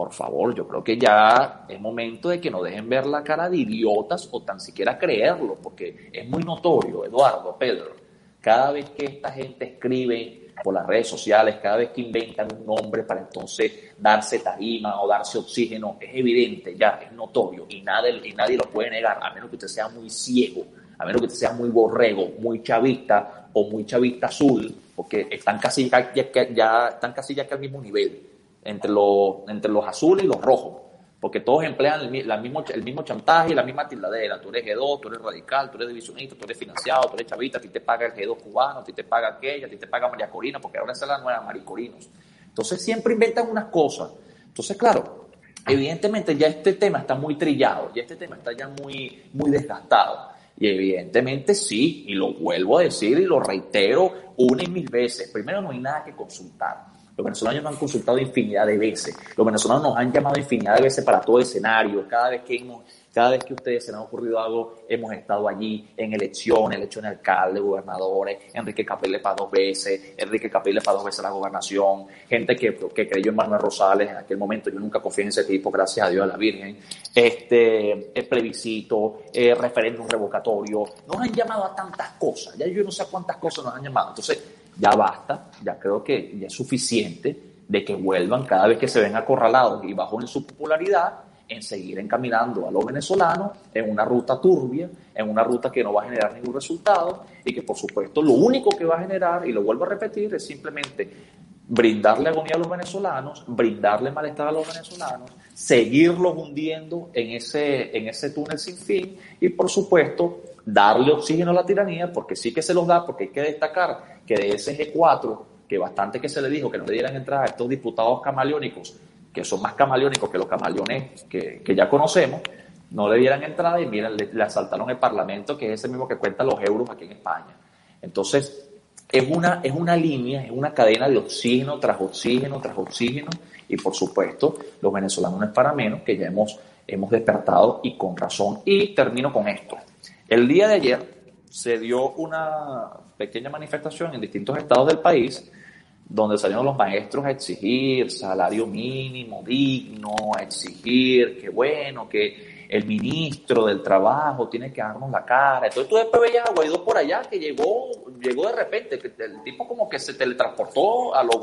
Por favor, yo creo que ya es momento de que nos dejen ver la cara de idiotas o tan siquiera creerlo, porque es muy notorio, Eduardo, Pedro, cada vez que esta gente escribe por las redes sociales, cada vez que inventan un nombre para entonces darse tarima o darse oxígeno, es evidente ya, es notorio y nadie, y nadie lo puede negar, a menos que usted sea muy ciego a menos que usted sea muy borrego, muy chavista o muy chavista azul, porque están casi ya, ya, están casi ya que al mismo nivel entre los, entre los azules y los rojos, porque todos emplean el, mismo, el mismo chantaje y la misma tildadera. Tú eres G2, tú eres radical, tú eres divisionista, tú eres financiado, tú eres chavista, a ti te paga el G2 cubano, a ti te paga aquella, a ti te paga María Corina, porque ahora es la nueva Maricorinos. Entonces siempre inventan unas cosas. Entonces, claro, evidentemente ya este tema está muy trillado, ya este tema está ya muy, muy desgastado. Y evidentemente sí, y lo vuelvo a decir y lo reitero una y mil veces. Primero, no hay nada que consultar. Los venezolanos nos han consultado infinidad de veces. Los venezolanos nos han llamado infinidad de veces para todo escenario. Cada vez que hemos cada vez que ustedes se les ha ocurrido algo, hemos estado allí en elecciones, elecciones de alcalde, gobernadores, Enrique Capriles para dos veces, Enrique Capriles para dos veces la gobernación, gente que, que creyó en Manuel Rosales en aquel momento, yo nunca confié en ese tipo, gracias a Dios, a la Virgen, este, el plebiscito, el referéndum revocatorio, nos han llamado a tantas cosas, ya yo no sé cuántas cosas nos han llamado, entonces ya basta, ya creo que ya es suficiente de que vuelvan cada vez que se ven acorralados y bajo en su popularidad en seguir encaminando a los venezolanos en una ruta turbia, en una ruta que no va a generar ningún resultado y que por supuesto lo único que va a generar, y lo vuelvo a repetir, es simplemente brindarle agonía a los venezolanos, brindarle malestar a los venezolanos, seguirlos hundiendo en ese, en ese túnel sin fin y por supuesto darle oxígeno a la tiranía, porque sí que se los da, porque hay que destacar que de ese G4, que bastante que se le dijo que no le dieran entrada a estos diputados camaleónicos, que son más camaleónicos que los camaleones que, ya conocemos, no le dieran entrada y miren, le, asaltaron el Parlamento, que es ese mismo que cuenta los euros aquí en España. Entonces, es una, es una línea, es una cadena de oxígeno tras oxígeno tras oxígeno y por supuesto los venezolanos no es para menos que ya hemos, hemos despertado y con razón. Y termino con esto. El día de ayer se dio una pequeña manifestación en distintos estados del país donde salieron los maestros a exigir salario mínimo digno, a exigir que bueno, que el ministro del trabajo tiene que darnos la cara. Entonces tú después veías a por allá que llegó, llegó de repente, que el tipo como que se teletransportó a lo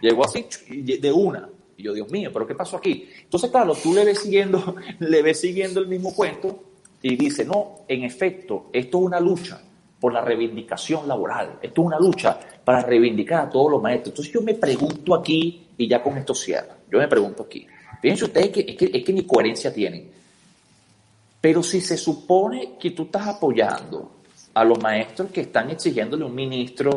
llegó así de una. Y yo, Dios mío, pero ¿qué pasó aquí? Entonces, claro, tú le ves siguiendo, le ves siguiendo el mismo cuento y dice, no, en efecto, esto es una lucha por la reivindicación laboral, esto es una lucha para reivindicar a todos los maestros. Entonces yo me pregunto aquí, y ya con esto cierra, yo me pregunto aquí, fíjense ustedes que es, que ni coherencia tienen, pero si se supone que tú estás apoyando a los maestros que están exigiéndole un ministro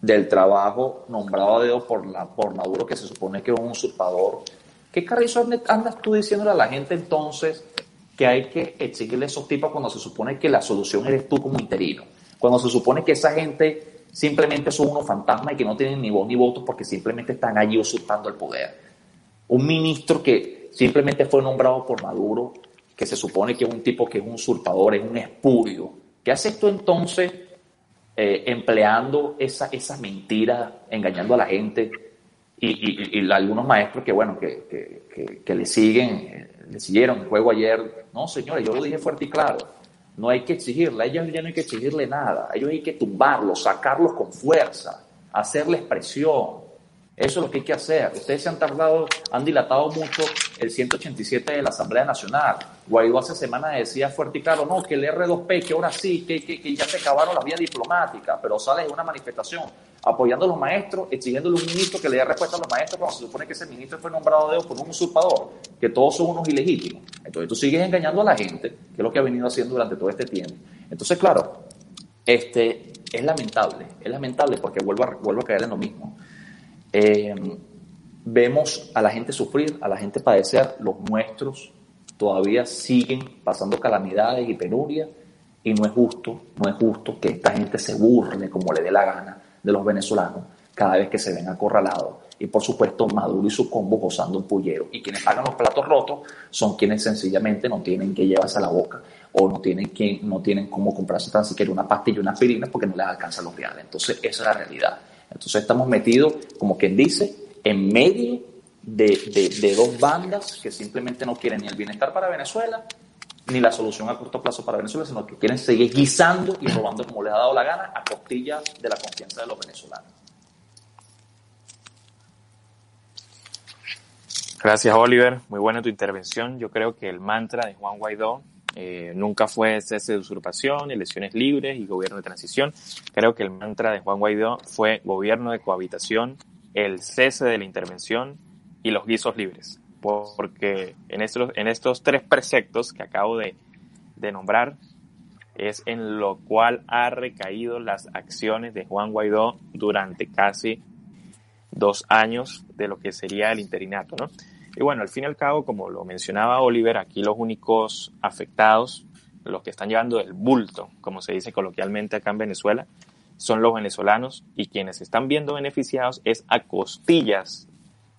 del trabajo nombrado a dedo por, la, por Maduro, que se supone que es un usurpador, ¿qué carrizo andas tú diciéndole a la gente entonces que hay que exigirle a esos tipos cuando se supone que la solución eres tú como interino? Cuando se supone que esa gente simplemente son unos fantasmas y que no tienen ni voz ni voto porque simplemente están allí usurpando el poder. Un ministro que simplemente fue nombrado por Maduro, que se supone que es un tipo que es un usurpador, es un espurio. ¿Qué hace esto entonces eh, empleando esa, esa mentira, engañando a la gente? Y, algunos maestros que, bueno, que, que, que, le siguen, le siguieron el juego ayer. No, señores, yo lo dije fuerte y claro no hay que exigirle, a ellos ya no hay que exigirle nada, a ellos hay que tumbarlos, sacarlos con fuerza, hacerles presión. Eso es lo que hay que hacer. Ustedes se han tardado, han dilatado mucho el 187 de la Asamblea Nacional. Guaidó hace semanas decía fuerte y claro, no, que el R2P, que ahora sí, que, que, ya se acabaron las vías diplomáticas, pero sale de una manifestación apoyando a los maestros, exigiéndole un ministro que le dé respuesta a los maestros cuando se supone que ese ministro fue nombrado de por un usurpador, que todos son unos ilegítimos. Entonces tú sigues engañando a la gente, que es lo que ha venido haciendo durante todo este tiempo. Entonces, claro, este, es lamentable, es lamentable porque vuelvo a, vuelvo a caer en lo mismo. Eh, vemos a la gente sufrir, a la gente padecer, los nuestros todavía siguen pasando calamidades y penurias y no es justo, no es justo que esta gente se burle como le dé la gana de los venezolanos cada vez que se ven acorralados. Y por supuesto Maduro y su combo gozando un pullero. Y quienes pagan los platos rotos son quienes sencillamente no tienen que llevarse a la boca o no tienen, que, no tienen cómo comprarse tan siquiera una pastilla y una aspirina porque no les alcanzan los reales. Entonces esa es la realidad. Entonces estamos metidos, como quien dice, en medio de, de, dos bandas que simplemente no quieren ni el bienestar para Venezuela ni la solución a corto plazo para Venezuela, sino que quieren seguir guisando y robando como les ha dado la gana a costilla de la confianza de los venezolanos. Gracias, Oliver. Muy buena tu intervención. Yo creo que el mantra de Juan Guaidó eh, nunca fue cese de usurpación, elecciones libres y gobierno de transición. Creo que el mantra de Juan Guaidó fue gobierno de cohabitación, el cese de la intervención y los guisos libres. Porque en estos, en estos tres preceptos que acabo de, nombrar es en lo cual ha recaído las acciones de Juan Guaidó durante casi dos años de lo que sería el interinato, ¿no? Y bueno, al fin y al cabo, como lo mencionaba Oliver, aquí los únicos afectados, los que están llevando el bulto, como se dice coloquialmente acá en Venezuela, son los venezolanos y quienes están viendo beneficiados es a costillas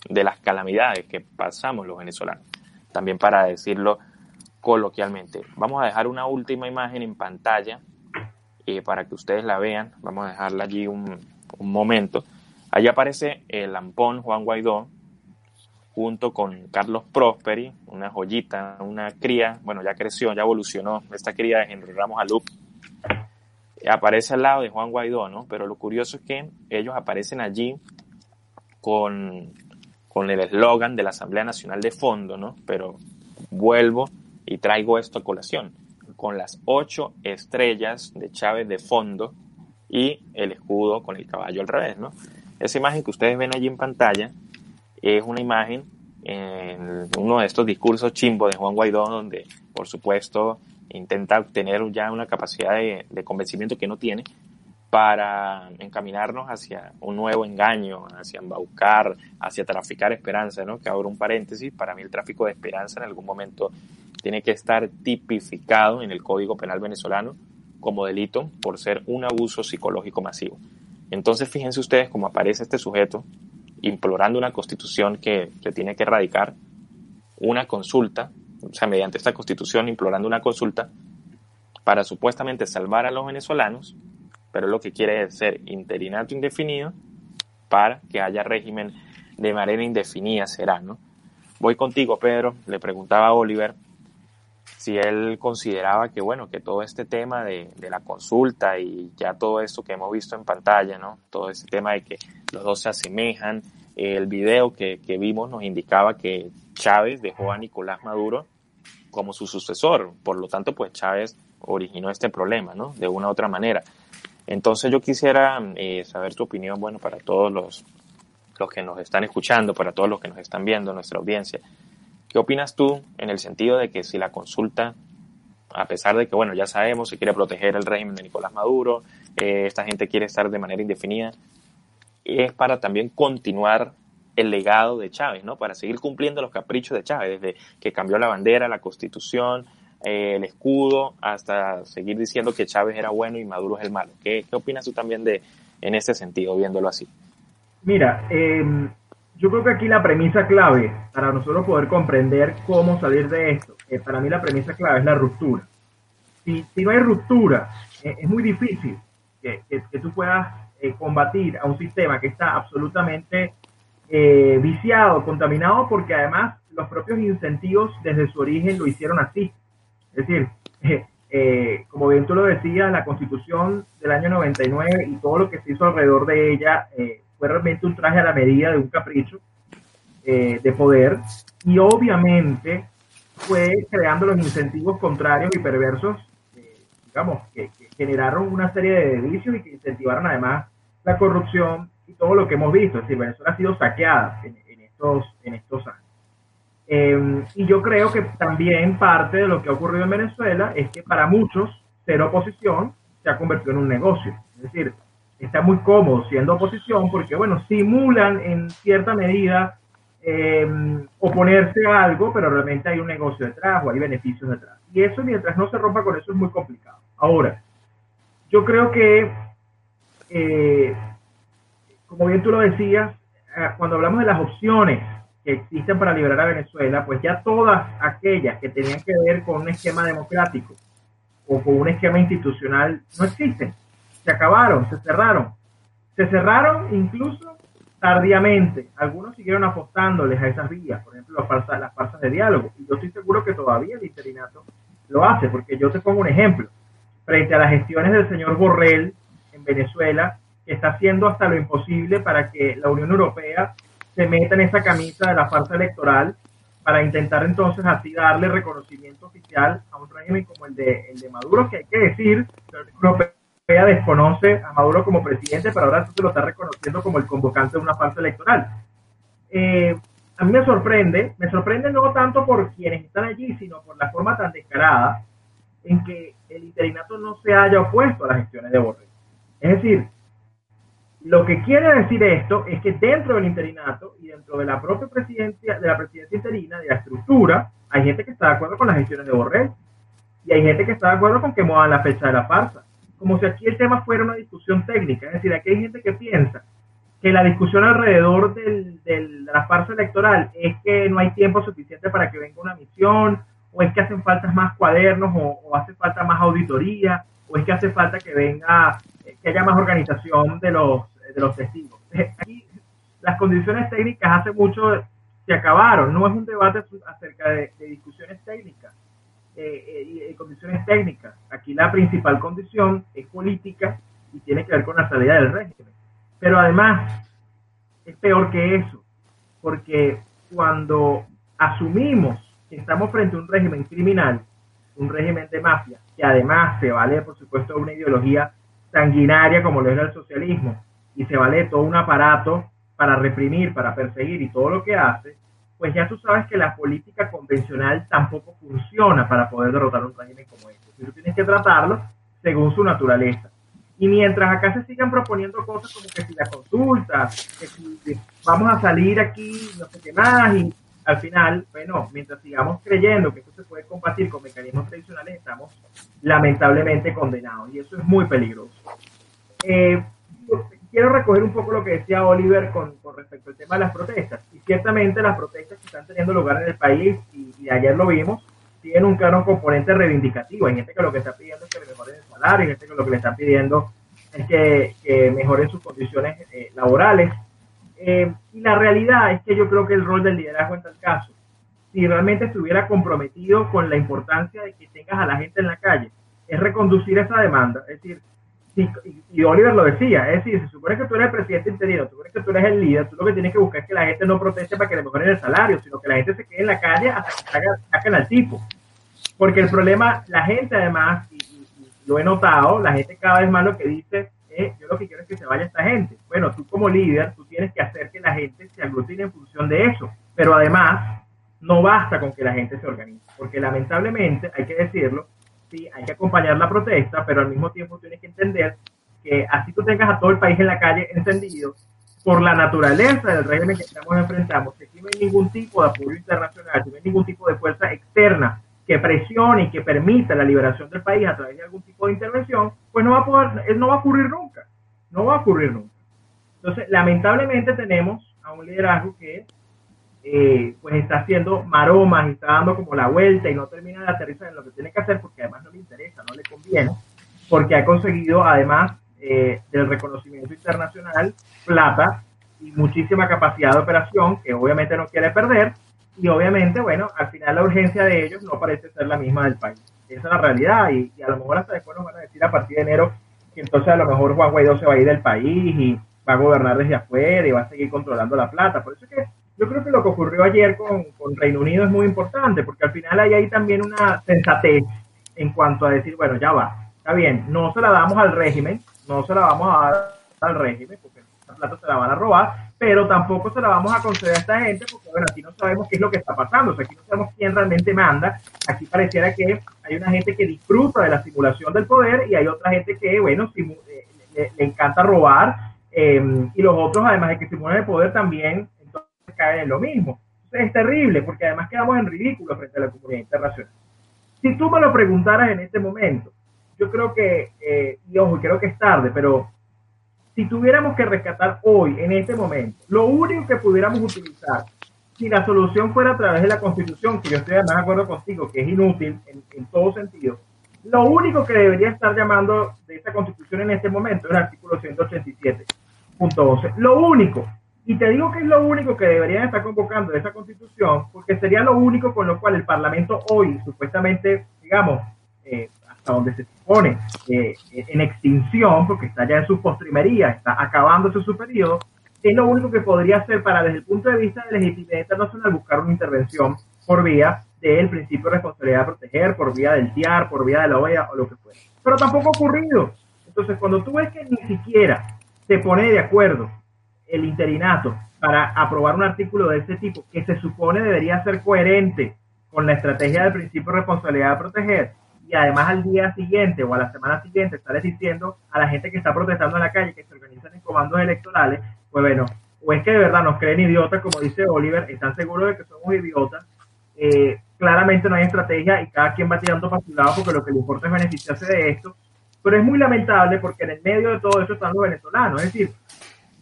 de las calamidades que pasamos los venezolanos. También para decirlo coloquialmente. Vamos a dejar una última imagen en pantalla eh, para que ustedes la vean. Vamos a dejarla allí un, momento. Allí aparece el lampón Juan Guaidó junto con Carlos Prosperi, una joyita, una cría, bueno, ya creció, ya evolucionó, esta cría de Henry Ramos Alup, aparece al lado de Juan Guaidó, ¿no? Pero lo curioso es que ellos aparecen allí con, con el eslogan de la Asamblea Nacional de Fondo, ¿no? Pero vuelvo y traigo esto a colación, con las ocho estrellas de Chávez de fondo y el escudo con el caballo al revés, ¿no? Esa imagen que ustedes ven allí en pantalla es una imagen en uno de estos discursos chimbo de Juan Guaidó, donde, por supuesto, intenta obtener ya una capacidad de, de, convencimiento que no tiene para encaminarnos hacia un nuevo engaño, hacia embaucar, hacia traficar esperanza, ¿no? Que abro un paréntesis, para mí el tráfico de esperanza en algún momento tiene que estar tipificado en el Código Penal venezolano como delito por ser un abuso psicológico masivo. Entonces fíjense ustedes cómo aparece este sujeto implorando una constitución que se tiene que erradicar, una consulta, o sea, mediante esta constitución implorando una consulta para supuestamente salvar a los venezolanos, pero lo que quiere es ser interinato indefinido para que haya régimen de manera indefinida será, ¿no? Voy contigo, Pedro, le preguntaba a Oliver si él consideraba que, bueno, que todo este tema de, de, la consulta y ya todo esto que hemos visto en pantalla, ¿no? Todo este tema de que los dos se asemejan, el video que, que vimos nos indicaba que Chávez dejó a Nicolás Maduro como su sucesor, por lo tanto, pues Chávez originó este problema, ¿no? De una u otra manera. Entonces yo quisiera eh, saber tu opinión, bueno, para todos los, los que nos están escuchando, para todos los que nos están viendo, nuestra audiencia. ¿Qué opinas tú en el sentido de que si la consulta, a pesar de que, bueno, ya sabemos, se quiere proteger el régimen de Nicolás Maduro, eh, esta gente quiere estar de manera indefinida, es para también continuar el legado de Chávez, ¿no? Para seguir cumpliendo los caprichos de Chávez, desde que cambió la bandera, la constitución, eh, el escudo, hasta seguir diciendo que Chávez era bueno y Maduro es el malo. ¿Qué, qué opinas tú también de en ese sentido, viéndolo así? Mira, eh, yo creo que aquí la premisa clave para nosotros poder comprender cómo salir de esto, eh, para mí la premisa clave es la ruptura. Si, si no hay ruptura, eh, es muy difícil que, que, tú puedas combatir a un sistema que está absolutamente viciado, contaminado, porque además los propios incentivos desde su origen lo hicieron así. Es decir, como bien tú lo decías, la constitución del año 99 y todo lo que se hizo alrededor de ella fue realmente un traje a la medida de un capricho eh, de poder y obviamente fue creando los incentivos contrarios y perversos, eh, digamos, que, generaron una serie de vicios y que incentivaron además la corrupción y todo lo que hemos visto. Es decir, Venezuela ha sido saqueada en estos, en estos años. Eh, y yo creo que también parte de lo que ha ocurrido en Venezuela es que para muchos ser oposición se ha convertido en un negocio. Es decir, está muy cómodo siendo oposición porque, bueno, simulan en cierta medida eh, oponerse a algo, pero realmente hay un negocio detrás o hay beneficios detrás. Y eso, mientras no se rompa con eso, es muy complicado. Ahora, yo creo que, eh, como bien tú lo decías, eh, cuando hablamos de las opciones que existen para liberar a Venezuela, pues ya todas aquellas que tenían que ver con un esquema democrático o con un esquema institucional no existen se acabaron, se cerraron. Se cerraron incluso tardíamente. Algunos siguieron apostándoles a esas vías, por ejemplo, las farsas, las farsas de diálogo. Y yo estoy seguro que todavía el interinato lo hace, porque yo te pongo un ejemplo. Frente a las gestiones del señor Borrell en Venezuela, que está haciendo hasta lo imposible para que la Unión Europea se meta en esa camisa de la farsa electoral para intentar entonces así darle reconocimiento oficial a un régimen como el de, el de Maduro, que hay que decir, la Unión desconoce a Maduro como presidente, pero ahora se lo está reconociendo como el convocante de una farsa electoral. Eh, a mí me sorprende, me sorprende no tanto por quienes están allí, sino por la forma tan descarada en que el interinato no se haya opuesto a las gestiones de Borrell. Es decir, lo que quiere decir esto es que dentro del interinato y dentro de la propia presidencia, de la presidencia interina, de la estructura, hay gente que está de acuerdo con las gestiones de Borrell y hay gente que está de acuerdo con que muevan la fecha de la farsa como si aquí el tema fuera una discusión técnica. Es decir, aquí hay gente que piensa que la discusión alrededor del, de la farsa electoral es que no hay tiempo suficiente para que venga una misión, o es que hacen falta más cuadernos, o hace falta más auditoría, o es que hace falta que venga, que haya más organización de los, de los testigos. Las condiciones técnicas hace mucho se acabaron, no es un debate acerca de, de discusiones técnicas, eh, eh condiciones técnicas. Aquí la principal condición es política y tiene que ver con la salida del régimen. Pero además, es peor que eso, porque cuando asumimos que estamos frente a un régimen criminal, un régimen de mafia, que además se vale, por supuesto, una ideología sanguinaria como lo es el socialismo, y se vale todo un aparato para reprimir, para perseguir y todo lo que hace, pues ya tú sabes que la política convencional tampoco funciona para poder derrotar un régimen como este. Tú tienes que tratarlo según su naturaleza. Y mientras acá se sigan proponiendo cosas como que si la consulta, que si vamos a salir aquí, no sé qué más, y al final, bueno, mientras sigamos creyendo que esto se puede combatir con mecanismos tradicionales, estamos lamentablemente condenados. Y eso es muy peligroso. Eh, quiero recoger un poco lo que decía Oliver con, respecto al tema de las protestas. Y ciertamente las protestas que están teniendo lugar en el país, y, ayer lo vimos, tienen un claro componente reivindicativo. Hay gente que lo que está pidiendo es que le mejoren el salario, hay gente que lo que le está pidiendo es que, mejoren sus condiciones eh, laborales. Eh, y la realidad es que yo creo que el rol del liderazgo en tal caso, si realmente estuviera comprometido con la importancia de que tengas a la gente en la calle, es reconducir esa demanda. Es decir, y, Oliver lo decía, es decir, se supone que tú eres el presidente interino, tú que tú eres el líder, tú lo que tienes que buscar es que la gente no proteste para que le mejoren el salario, sino que la gente se quede en la calle hasta que saquen al tipo. Porque el problema, la gente además, y, lo he notado, la gente cada vez más lo que dice es, yo lo que quiero es que se vaya esta gente. Bueno, tú como líder, tú tienes que hacer que la gente se aglutine en función de eso, pero además no basta con que la gente se organice, porque lamentablemente, hay que decirlo, sí, hay que acompañar la protesta, pero al mismo tiempo tienes que entender que así tú tengas a todo el país en la calle encendido, por la naturaleza del régimen que estamos enfrentando, que aquí no hay ningún tipo de apoyo internacional, no hay ningún tipo de fuerza externa que presione y que permita la liberación del país a través de algún tipo de intervención, pues no va a poder, no va a ocurrir nunca, no va a ocurrir nunca. Entonces, lamentablemente tenemos a un liderazgo que eh, pues está haciendo maromas y está dando como la vuelta y no termina de aterrizar en lo que tiene que hacer porque además no le interesa, no le conviene, porque ha conseguido además eh, del reconocimiento internacional plata y muchísima capacidad de operación que obviamente no quiere perder y obviamente, bueno, al final la urgencia de ellos no parece ser la misma del país. Esa es la realidad y, a lo mejor hasta después nos van a decir a partir de enero que entonces a lo mejor Juan Guaidó se va a ir del país y va a gobernar desde afuera y va a seguir controlando la plata. Por eso es que yo creo que lo que ocurrió ayer con, Reino Unido es muy importante, porque al final hay ahí también una sensatez en cuanto a decir, bueno, ya va, está bien, no se la damos al régimen, no se la vamos a dar al régimen, porque esta plata se la van a robar, pero tampoco se la vamos a conceder a esta gente, porque bueno, aquí no sabemos qué es lo que está pasando, o sea, aquí no sabemos quién realmente manda, aquí pareciera que hay una gente que disfruta de la simulación del poder y hay otra gente que, bueno, eh, le, encanta robar, eh, y los otros, además de que simulan el poder, también cae en lo mismo. es terrible porque además quedamos en ridículo frente a la comunidad internacional. Si tú me lo preguntaras en este momento, yo creo que, eh, y ojo, creo que es tarde, pero si tuviéramos que rescatar hoy, en este momento, lo único que pudiéramos utilizar, si la solución fuera a través de la Constitución, que yo estoy además de acuerdo contigo, que es inútil en, en todo sentido, lo único que debería estar llamando de esa Constitución en este momento es el artículo 187.12. Lo único, y te digo que es lo único que deberían estar convocando de esa constitución, porque sería lo único con lo cual el Parlamento hoy, supuestamente, digamos, eh, hasta donde se supone, eh, en extinción, porque está ya en su postrimería, está acabándose su periodo, es lo único que podría hacer para, desde el punto de vista de legitimidad internacional, buscar una intervención por vía del principio de responsabilidad de proteger, por vía del TIAR, por vía de la OEA o lo que fuera. Pero tampoco ha ocurrido. Entonces, cuando tú ves que ni siquiera se pone de acuerdo el interinato para aprobar un artículo de ese tipo, que se supone debería ser coherente con la estrategia del principio de responsabilidad de proteger, y además al día siguiente o a la semana siguiente estarles diciendo a la gente que está protestando en la calle que se organizan en comandos electorales, pues bueno, o es que de verdad nos creen idiotas, como dice Oliver, están seguros de que somos idiotas, eh, claramente no hay estrategia y cada quien va tirando para su lado porque lo que le importa es beneficiarse de esto, pero es muy lamentable porque en el medio de todo eso están los venezolanos, es decir,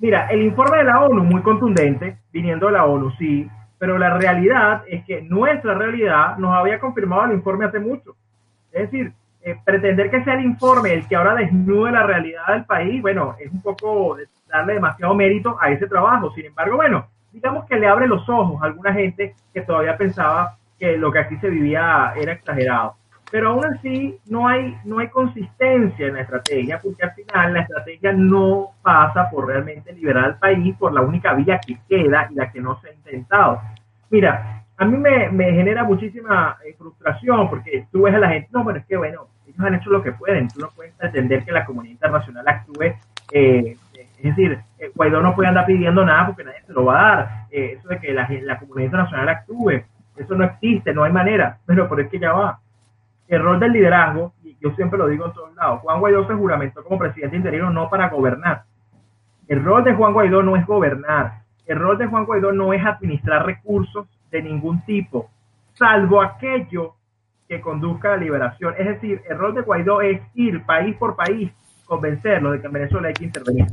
Mira, el informe de la ONU, muy contundente, viniendo de la ONU, sí, pero la realidad es que nuestra realidad nos había confirmado el informe hace mucho. Es decir, eh, pretender que sea el informe el que ahora desnude la realidad del país, bueno, es un poco darle demasiado mérito a ese trabajo. Sin embargo, bueno, digamos que le abre los ojos a alguna gente que todavía pensaba que lo que aquí se vivía era exagerado. Pero aún así no hay, no hay consistencia en la estrategia, porque al final la estrategia no pasa por realmente liberar al país por la única vía que queda y la que no se ha intentado. Mira, a mí me, me genera muchísima eh, frustración porque tú ves a la gente, no, bueno, es que bueno, ellos han hecho lo que pueden, tú no puedes pretender que la comunidad internacional actúe, eh, es decir, eh, Guaidó no puede andar pidiendo nada porque nadie se lo va a dar, eso de que la, la comunidad internacional actúe, eso no existe, no hay manera, pero por es que ya va el rol del liderazgo, y yo siempre lo digo en todos lados, Juan Guaidó se juramentó como presidente interino no para gobernar. El rol de Juan Guaidó no es gobernar. El rol de Juan Guaidó no es administrar recursos de ningún tipo, salvo aquello que conduzca a la liberación. Es decir, el rol de Guaidó es ir país por país, convencerlo de que en Venezuela hay que intervenir.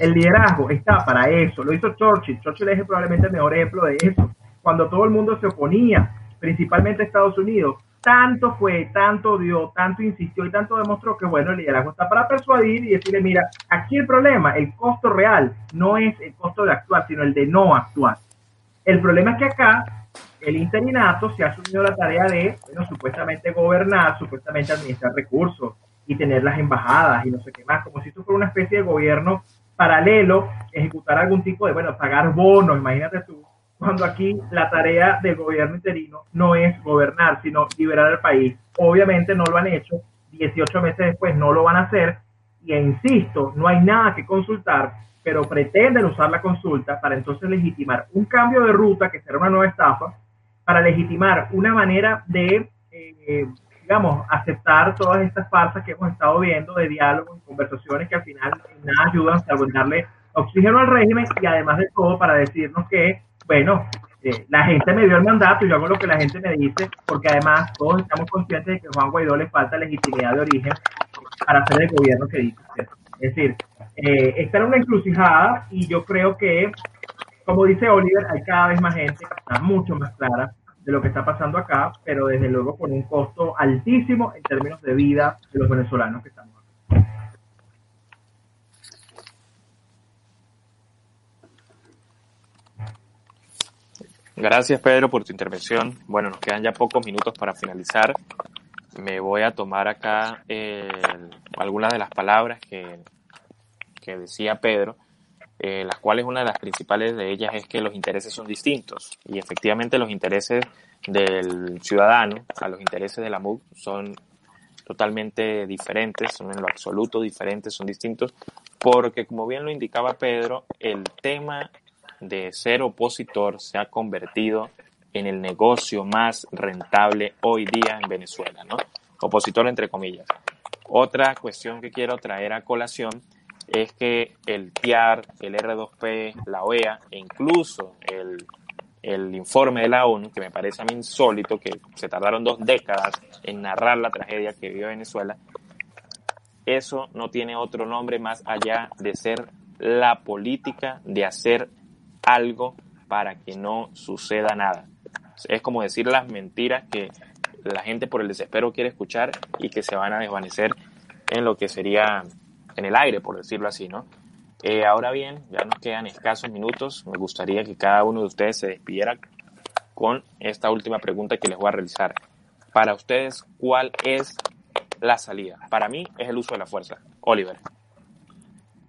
El liderazgo está para eso. Lo hizo Churchill. Churchill es probablemente el mejor ejemplo de eso. Cuando todo el mundo se oponía, principalmente Estados Unidos, tanto fue, tanto dio, tanto insistió y tanto demostró que, bueno, el liderazgo está para persuadir y decirle, mira, aquí el problema, el costo real, no es el costo de actuar, sino el de no actuar. El problema es que acá el interinato se ha asumido la tarea de, bueno, supuestamente gobernar, supuestamente administrar recursos y tener las embajadas y no sé qué más, como si esto fuera una especie de gobierno paralelo, ejecutar algún tipo de, bueno, pagar bonos, imagínate tú, cuando aquí la tarea del gobierno interino no es gobernar, sino liberar el país. Obviamente no lo han hecho, 18 meses después no lo van a hacer, y insisto, no hay nada que consultar, pero pretenden usar la consulta para entonces legitimar un cambio de ruta, que será una nueva estafa, para legitimar una manera de, eh, digamos, aceptar todas estas farsas que hemos estado viendo de diálogos y conversaciones que al final nada ayudan a darle oxígeno al régimen y además de todo para decirnos que bueno, eh, la gente me dio el mandato y yo hago lo que la gente me dice, porque además todos estamos conscientes de que a Juan Guaidó le falta legitimidad de origen para hacer el gobierno que dice. Es decir, eh, está en una encrucijada y yo creo que, como dice Oliver, hay cada vez más gente que está mucho más clara de lo que está pasando acá, pero desde luego con un costo altísimo en términos de vida de los venezolanos que estamos Gracias Pedro por tu intervención. Bueno, nos quedan ya pocos minutos para finalizar. Me voy a tomar acá eh, algunas de las palabras que, que decía Pedro, eh, las cuales una de las principales de ellas es que los intereses son distintos. Y efectivamente los intereses del ciudadano a los intereses de la MUC son totalmente diferentes, son en lo absoluto diferentes, son distintos, porque como bien lo indicaba Pedro, el tema de ser opositor se ha convertido en el negocio más rentable hoy día en Venezuela, ¿no? Opositor entre comillas. Otra cuestión que quiero traer a colación es que el TIAR, el R2P, la OEA e incluso el, informe de la ONU, que me parece a mí insólito, que se tardaron dos décadas en narrar la tragedia que vivió Venezuela, eso no tiene otro nombre más allá de ser la política de hacer algo para que no suceda nada. Es como decir las mentiras que la gente por el desespero quiere escuchar y que se van a desvanecer en lo que sería en el aire, por decirlo así, ¿no? Eh, ahora bien, ya nos quedan escasos minutos. Me gustaría que cada uno de ustedes se despidiera con esta última pregunta que les voy a realizar. Para ustedes, ¿cuál es la salida? Para mí es el uso de la fuerza. Oliver.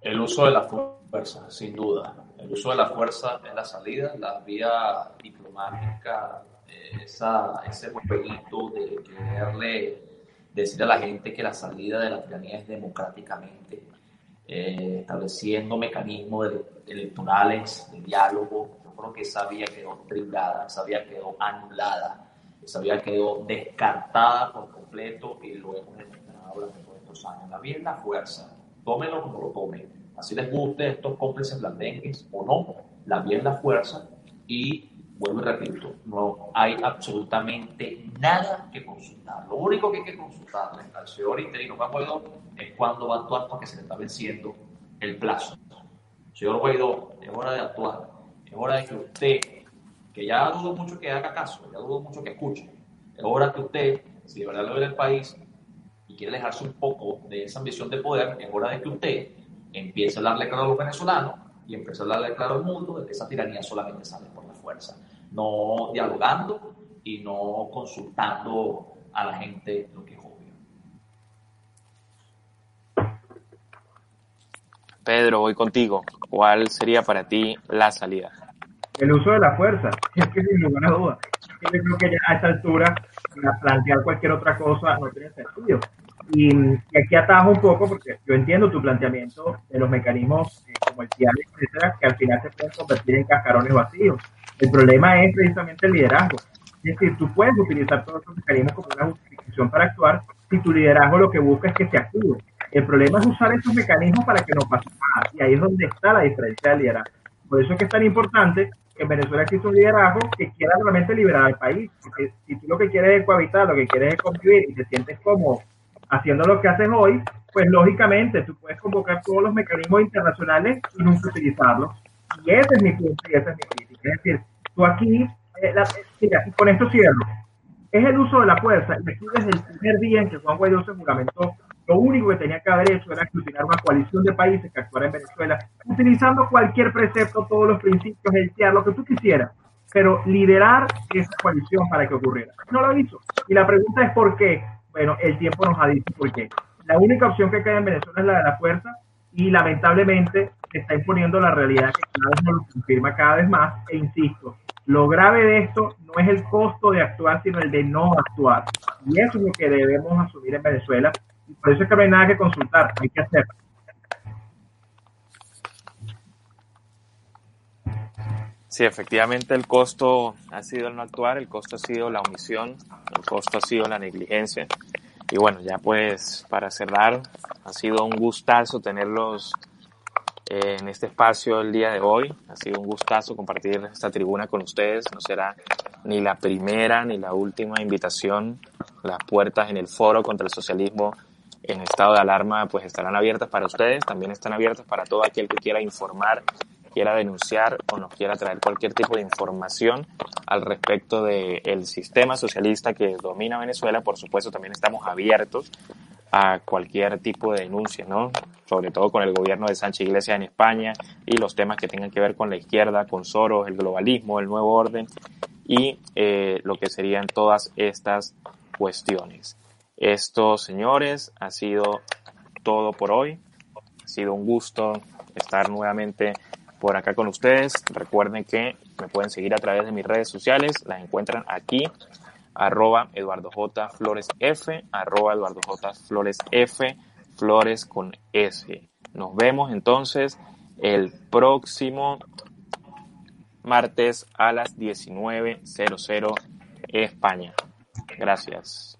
El uso de la fuerza, sin duda el uso de la fuerza es la salida, la vía diplomática, eh, esa, ese jueguito de quererle decir a la gente que la salida de la tiranía es democráticamente, eh, estableciendo mecanismos electorales de diálogo. Yo creo que esa vía quedó trigada, esa vía quedó anulada, esa vía quedó descartada por completo y lo hemos demostrado durante todos estos años. La vía es la fuerza, tómelo como lo tomen así les guste estos cómplices blandengues o no, la vía la fuerza y vuelvo y repito, no hay absolutamente nada que consultar. Lo único que hay que consultar al señor interino Juan Guaidó es cuando va a actuar porque se le está venciendo el plazo. Señor Guaidó, es hora de actuar, es hora de que usted, que ya dudo mucho que haga caso, ya dudo mucho que escuche, es hora que usted, si de verdad lo ve el país y quiere alejarse un poco de esa ambición de poder, es hora de que usted empieza a darle claro a los venezolanos y empieza a darle claro al mundo de que esa tiranía solamente sale por la fuerza, no dialogando y no consultando a la gente lo que es obvio. Pedro, voy contigo. ¿Cuál sería para ti la salida? El uso de la fuerza, es que sin lugar a dudas. Yo creo que ya a esta altura plantear cualquier otra cosa no tiene sentido. Y, aquí atajo un poco porque yo entiendo tu planteamiento de los mecanismos eh, como el etcétera, que al final se pueden convertir en cascarones vacíos. El problema es precisamente el liderazgo. Es decir, tú puedes utilizar todos esos mecanismos como una justificación para actuar si tu liderazgo lo que busca es que se actúe. El problema es usar esos mecanismos para que no pase nada. Y ahí es donde está la diferencia del liderazgo. Por eso es que es tan importante que en Venezuela existe un liderazgo que quiera realmente liberar al país. Porque si tú lo que quieres es cohabitar, lo que quieres es convivir y te sientes como haciendo lo que haces hoy, pues lógicamente tú puedes convocar todos los mecanismos internacionales y nunca utilizarlos. Y ese es mi punto y esa es mi crítica. Es decir, tú aquí, eh, mira, y con esto cierro, es el uso de la fuerza. Y aquí desde el primer día en que Juan Guaidó se juramentó, lo único que tenía que haber hecho era escrutinar una coalición de países que actuara en Venezuela, utilizando cualquier precepto, todos los principios, el TIAR, lo que tú quisieras, pero liderar esa coalición para que ocurriera. No lo hizo. Y la pregunta es por qué bueno, el tiempo nos ha dicho por qué. La única opción que queda en Venezuela es la de la fuerza y lamentablemente se está imponiendo la realidad que cada vez nos lo confirma cada vez más. E insisto, lo grave de esto no es el costo de actuar, sino el de no actuar. Y eso es lo que debemos asumir en Venezuela. Y por eso es que no hay nada que consultar, hay que hacerlo. Sí, efectivamente el costo ha sido el no actuar, el costo ha sido la omisión, el costo ha sido la negligencia. Y bueno, ya pues para cerrar, ha sido un gustazo tenerlos eh, en este espacio el día de hoy. Ha sido un gustazo compartir esta tribuna con ustedes. No será ni la primera ni la última invitación. Las puertas en el foro contra el socialismo en estado de alarma pues estarán abiertas para ustedes. También están abiertas para todo aquel que quiera informar quiera denunciar o nos quiera traer cualquier tipo de información al respecto del sistema socialista que domina Venezuela, por supuesto también estamos abiertos a cualquier tipo de denuncia, ¿no? Sobre todo con el gobierno de Sánchez Iglesias en España y los temas que tengan que ver con la izquierda, con Soros, el globalismo, el nuevo orden y eh, lo que serían todas estas cuestiones. Esto, señores, ha sido todo por hoy. Ha sido un gusto estar nuevamente por acá con ustedes. Recuerden que me pueden seguir a través de mis redes sociales. Las encuentran aquí, arroba Eduardo J. Flores F, Eduardo J. Flores F, Flores con S. Nos vemos entonces el próximo martes a las 19.00 España. Gracias.